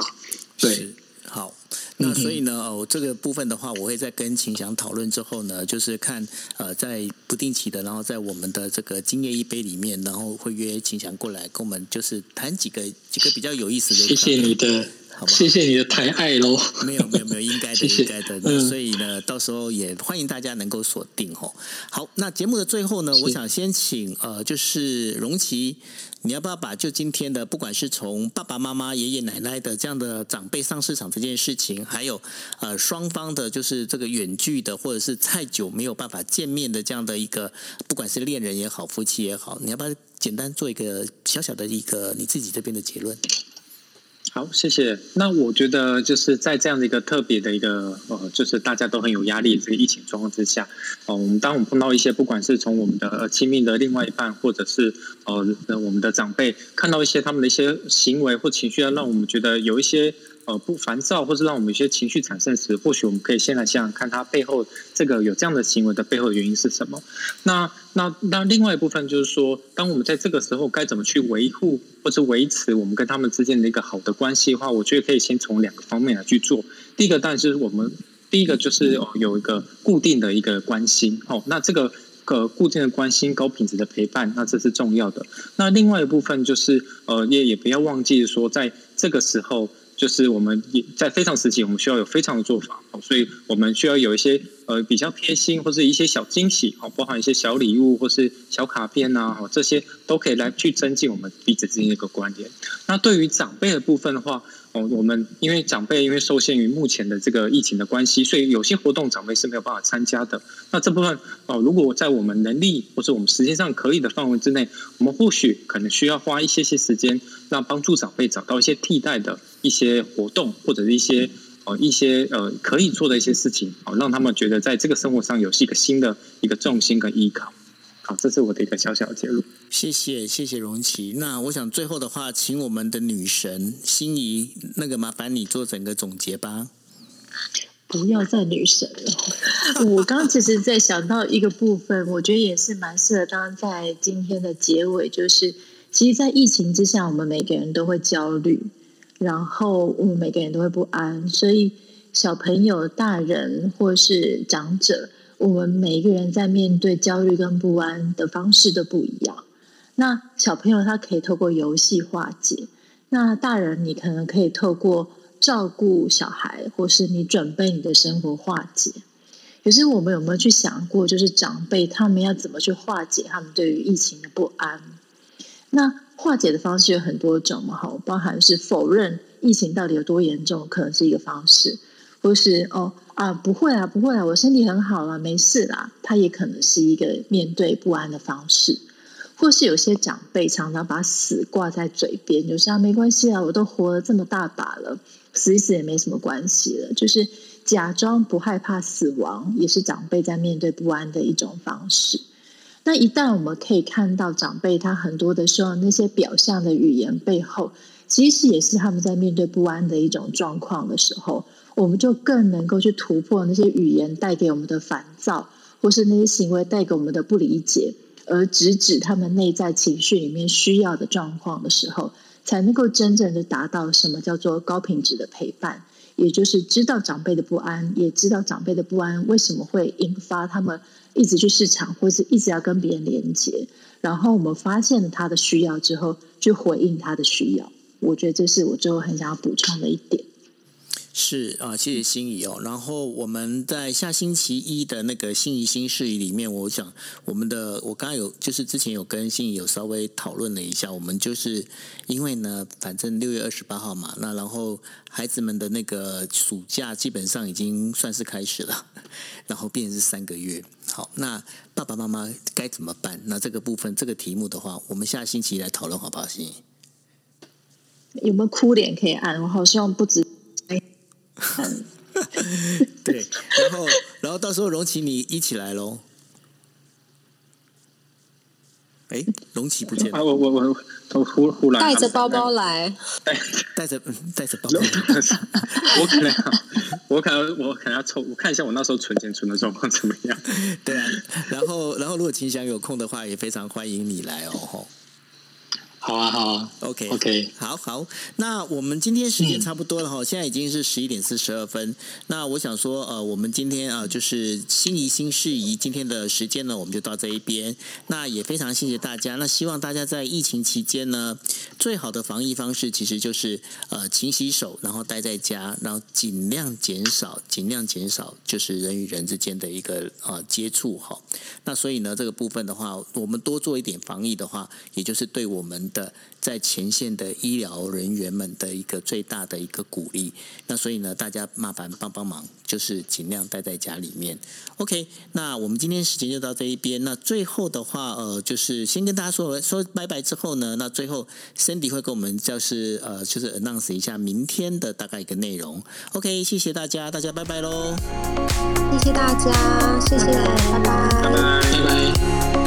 对。好那所以呢，哦，这个部分的话，我会在跟秦翔讨论之后呢，就是看呃，在不定期的，然后在我们的这个今夜一杯里面，然后会约秦翔过来跟我们就是谈几个几个比较有意思的。谢谢你的。好谢谢你的抬爱喽！没有没有没有，应该的 谢谢应该的。嗯、所以呢，到时候也欢迎大家能够锁定哦。好，那节目的最后呢，我想先请呃，就是荣琪，你要不要把就今天的，不管是从爸爸妈妈、爷爷奶奶的这样的长辈上市场这件事情，还有呃双方的，就是这个远距的，或者是太久没有办法见面的这样的一个，不管是恋人也好，夫妻也好，你要不要简单做一个小小的一个你自己这边的结论？好，谢谢。那我觉得就是在这样的一个特别的一个呃，就是大家都很有压力这个疫情状况之下，呃，我们当我们碰到一些不管是从我们的亲密的另外一半，或者是呃我们的长辈，看到一些他们的一些行为或情绪，让我们觉得有一些。呃，不烦躁，或是让我们一些情绪产生时，或许我们可以先来想想看，他背后这个有这样的行为的背后的原因是什么？那那那另外一部分就是说，当我们在这个时候该怎么去维护或是维持我们跟他们之间的一个好的关系的话，我觉得可以先从两个方面来去做。第一个当然是我们第一个就是有一个固定的一个关心，哦，那这个个固定的关心、高品质的陪伴，那这是重要的。那另外一部分就是呃，也也不要忘记说，在这个时候。就是我们在非常时期，我们需要有非常的做法，所以我们需要有一些呃比较贴心或是一些小惊喜，哦，包含一些小礼物或是小卡片呐，这些都可以来去增进我们彼此之间的一个关联。那对于长辈的部分的话，哦，我们因为长辈因为受限于目前的这个疫情的关系，所以有些活动长辈是没有办法参加的。那这部分哦，如果在我们能力或者我们时间上可以的范围之内，我们或许可能需要花一些些时间，让帮助长辈找到一些替代的一些活动，或者是一些呃一些呃可以做的一些事情，哦，让他们觉得在这个生活上有是一个新的一个重心跟依靠。好，这是我的一个小小的结论。谢谢，谢谢荣琪。那我想最后的话，请我们的女神心仪，那个麻烦你做整个总结吧。不要再女神了。我刚刚其实在想到一个部分，我觉得也是蛮适合当在今天的结尾，就是其实，在疫情之下，我们每个人都会焦虑，然后我们每个人都会不安，所以小朋友、大人或是长者。我们每一个人在面对焦虑跟不安的方式都不一样。那小朋友他可以透过游戏化解，那大人你可能可以透过照顾小孩，或是你准备你的生活化解。可是我们有没有去想过，就是长辈他们要怎么去化解他们对于疫情的不安？那化解的方式有很多种嘛，哈，包含是否认疫情到底有多严重，可能是一个方式。或是哦啊，不会啊，不会啊，我身体很好了，没事啦。他也可能是一个面对不安的方式，或是有些长辈常常把死挂在嘴边，就说啊，没关系啊，我都活了这么大把了，死一死也没什么关系了，就是假装不害怕死亡，也是长辈在面对不安的一种方式。那一旦我们可以看到长辈他很多的时候，那些表象的语言背后，其实也是他们在面对不安的一种状况的时候。我们就更能够去突破那些语言带给我们的烦躁，或是那些行为带给我们的不理解，而直指他们内在情绪里面需要的状况的时候，才能够真正的达到什么叫做高品质的陪伴，也就是知道长辈的不安，也知道长辈的不安为什么会引发他们一直去市场，或是一直要跟别人连接。然后我们发现了他的需要之后，去回应他的需要。我觉得这是我最后很想要补充的一点。是啊，谢谢心怡哦。然后我们在下星期一的那个心怡新事宜里面，我想我们的我刚刚有就是之前有跟心怡有稍微讨论了一下，我们就是因为呢，反正六月二十八号嘛，那然后孩子们的那个暑假基本上已经算是开始了，然后变是三个月。好，那爸爸妈妈该怎么办？那这个部分这个题目的话，我们下星期来讨论好不好？心怡有没有哭脸可以按？我好希望不止。对，然后，然后到时候荣奇你一起来喽。哎，荣奇不见了。啊，我我我我忽忽然带着包包来，带带着带着包包。我可能我可能我可能要抽，我看一下我那时候存钱存的状况怎么样。对啊，然后然后如果秦翔有空的话，也非常欢迎你来哦。好啊，好啊，OK，OK，、okay. 好好。那我们今天时间差不多了哈、嗯，现在已经是十一点四十二分。那我想说，呃，我们今天啊、呃，就是心怡新事宜，今天的时间呢，我们就到这一边。那也非常谢谢大家。那希望大家在疫情期间呢，最好的防疫方式其实就是呃，勤洗手，然后待在家，然后尽量减少，尽量减少就是人与人之间的一个呃接触哈。那所以呢，这个部分的话，我们多做一点防疫的话，也就是对我们。的在前线的医疗人员们的一个最大的一个鼓励，那所以呢，大家麻烦帮帮忙，就是尽量待在家里面。OK，那我们今天时间就到这一边。那最后的话，呃，就是先跟大家说说拜拜之后呢，那最后 Cindy 会跟我们就是呃，就是 announce 一下明天的大概一个内容。OK，谢谢大家，大家拜拜喽！谢谢大家，谢谢，拜拜，拜拜。拜拜。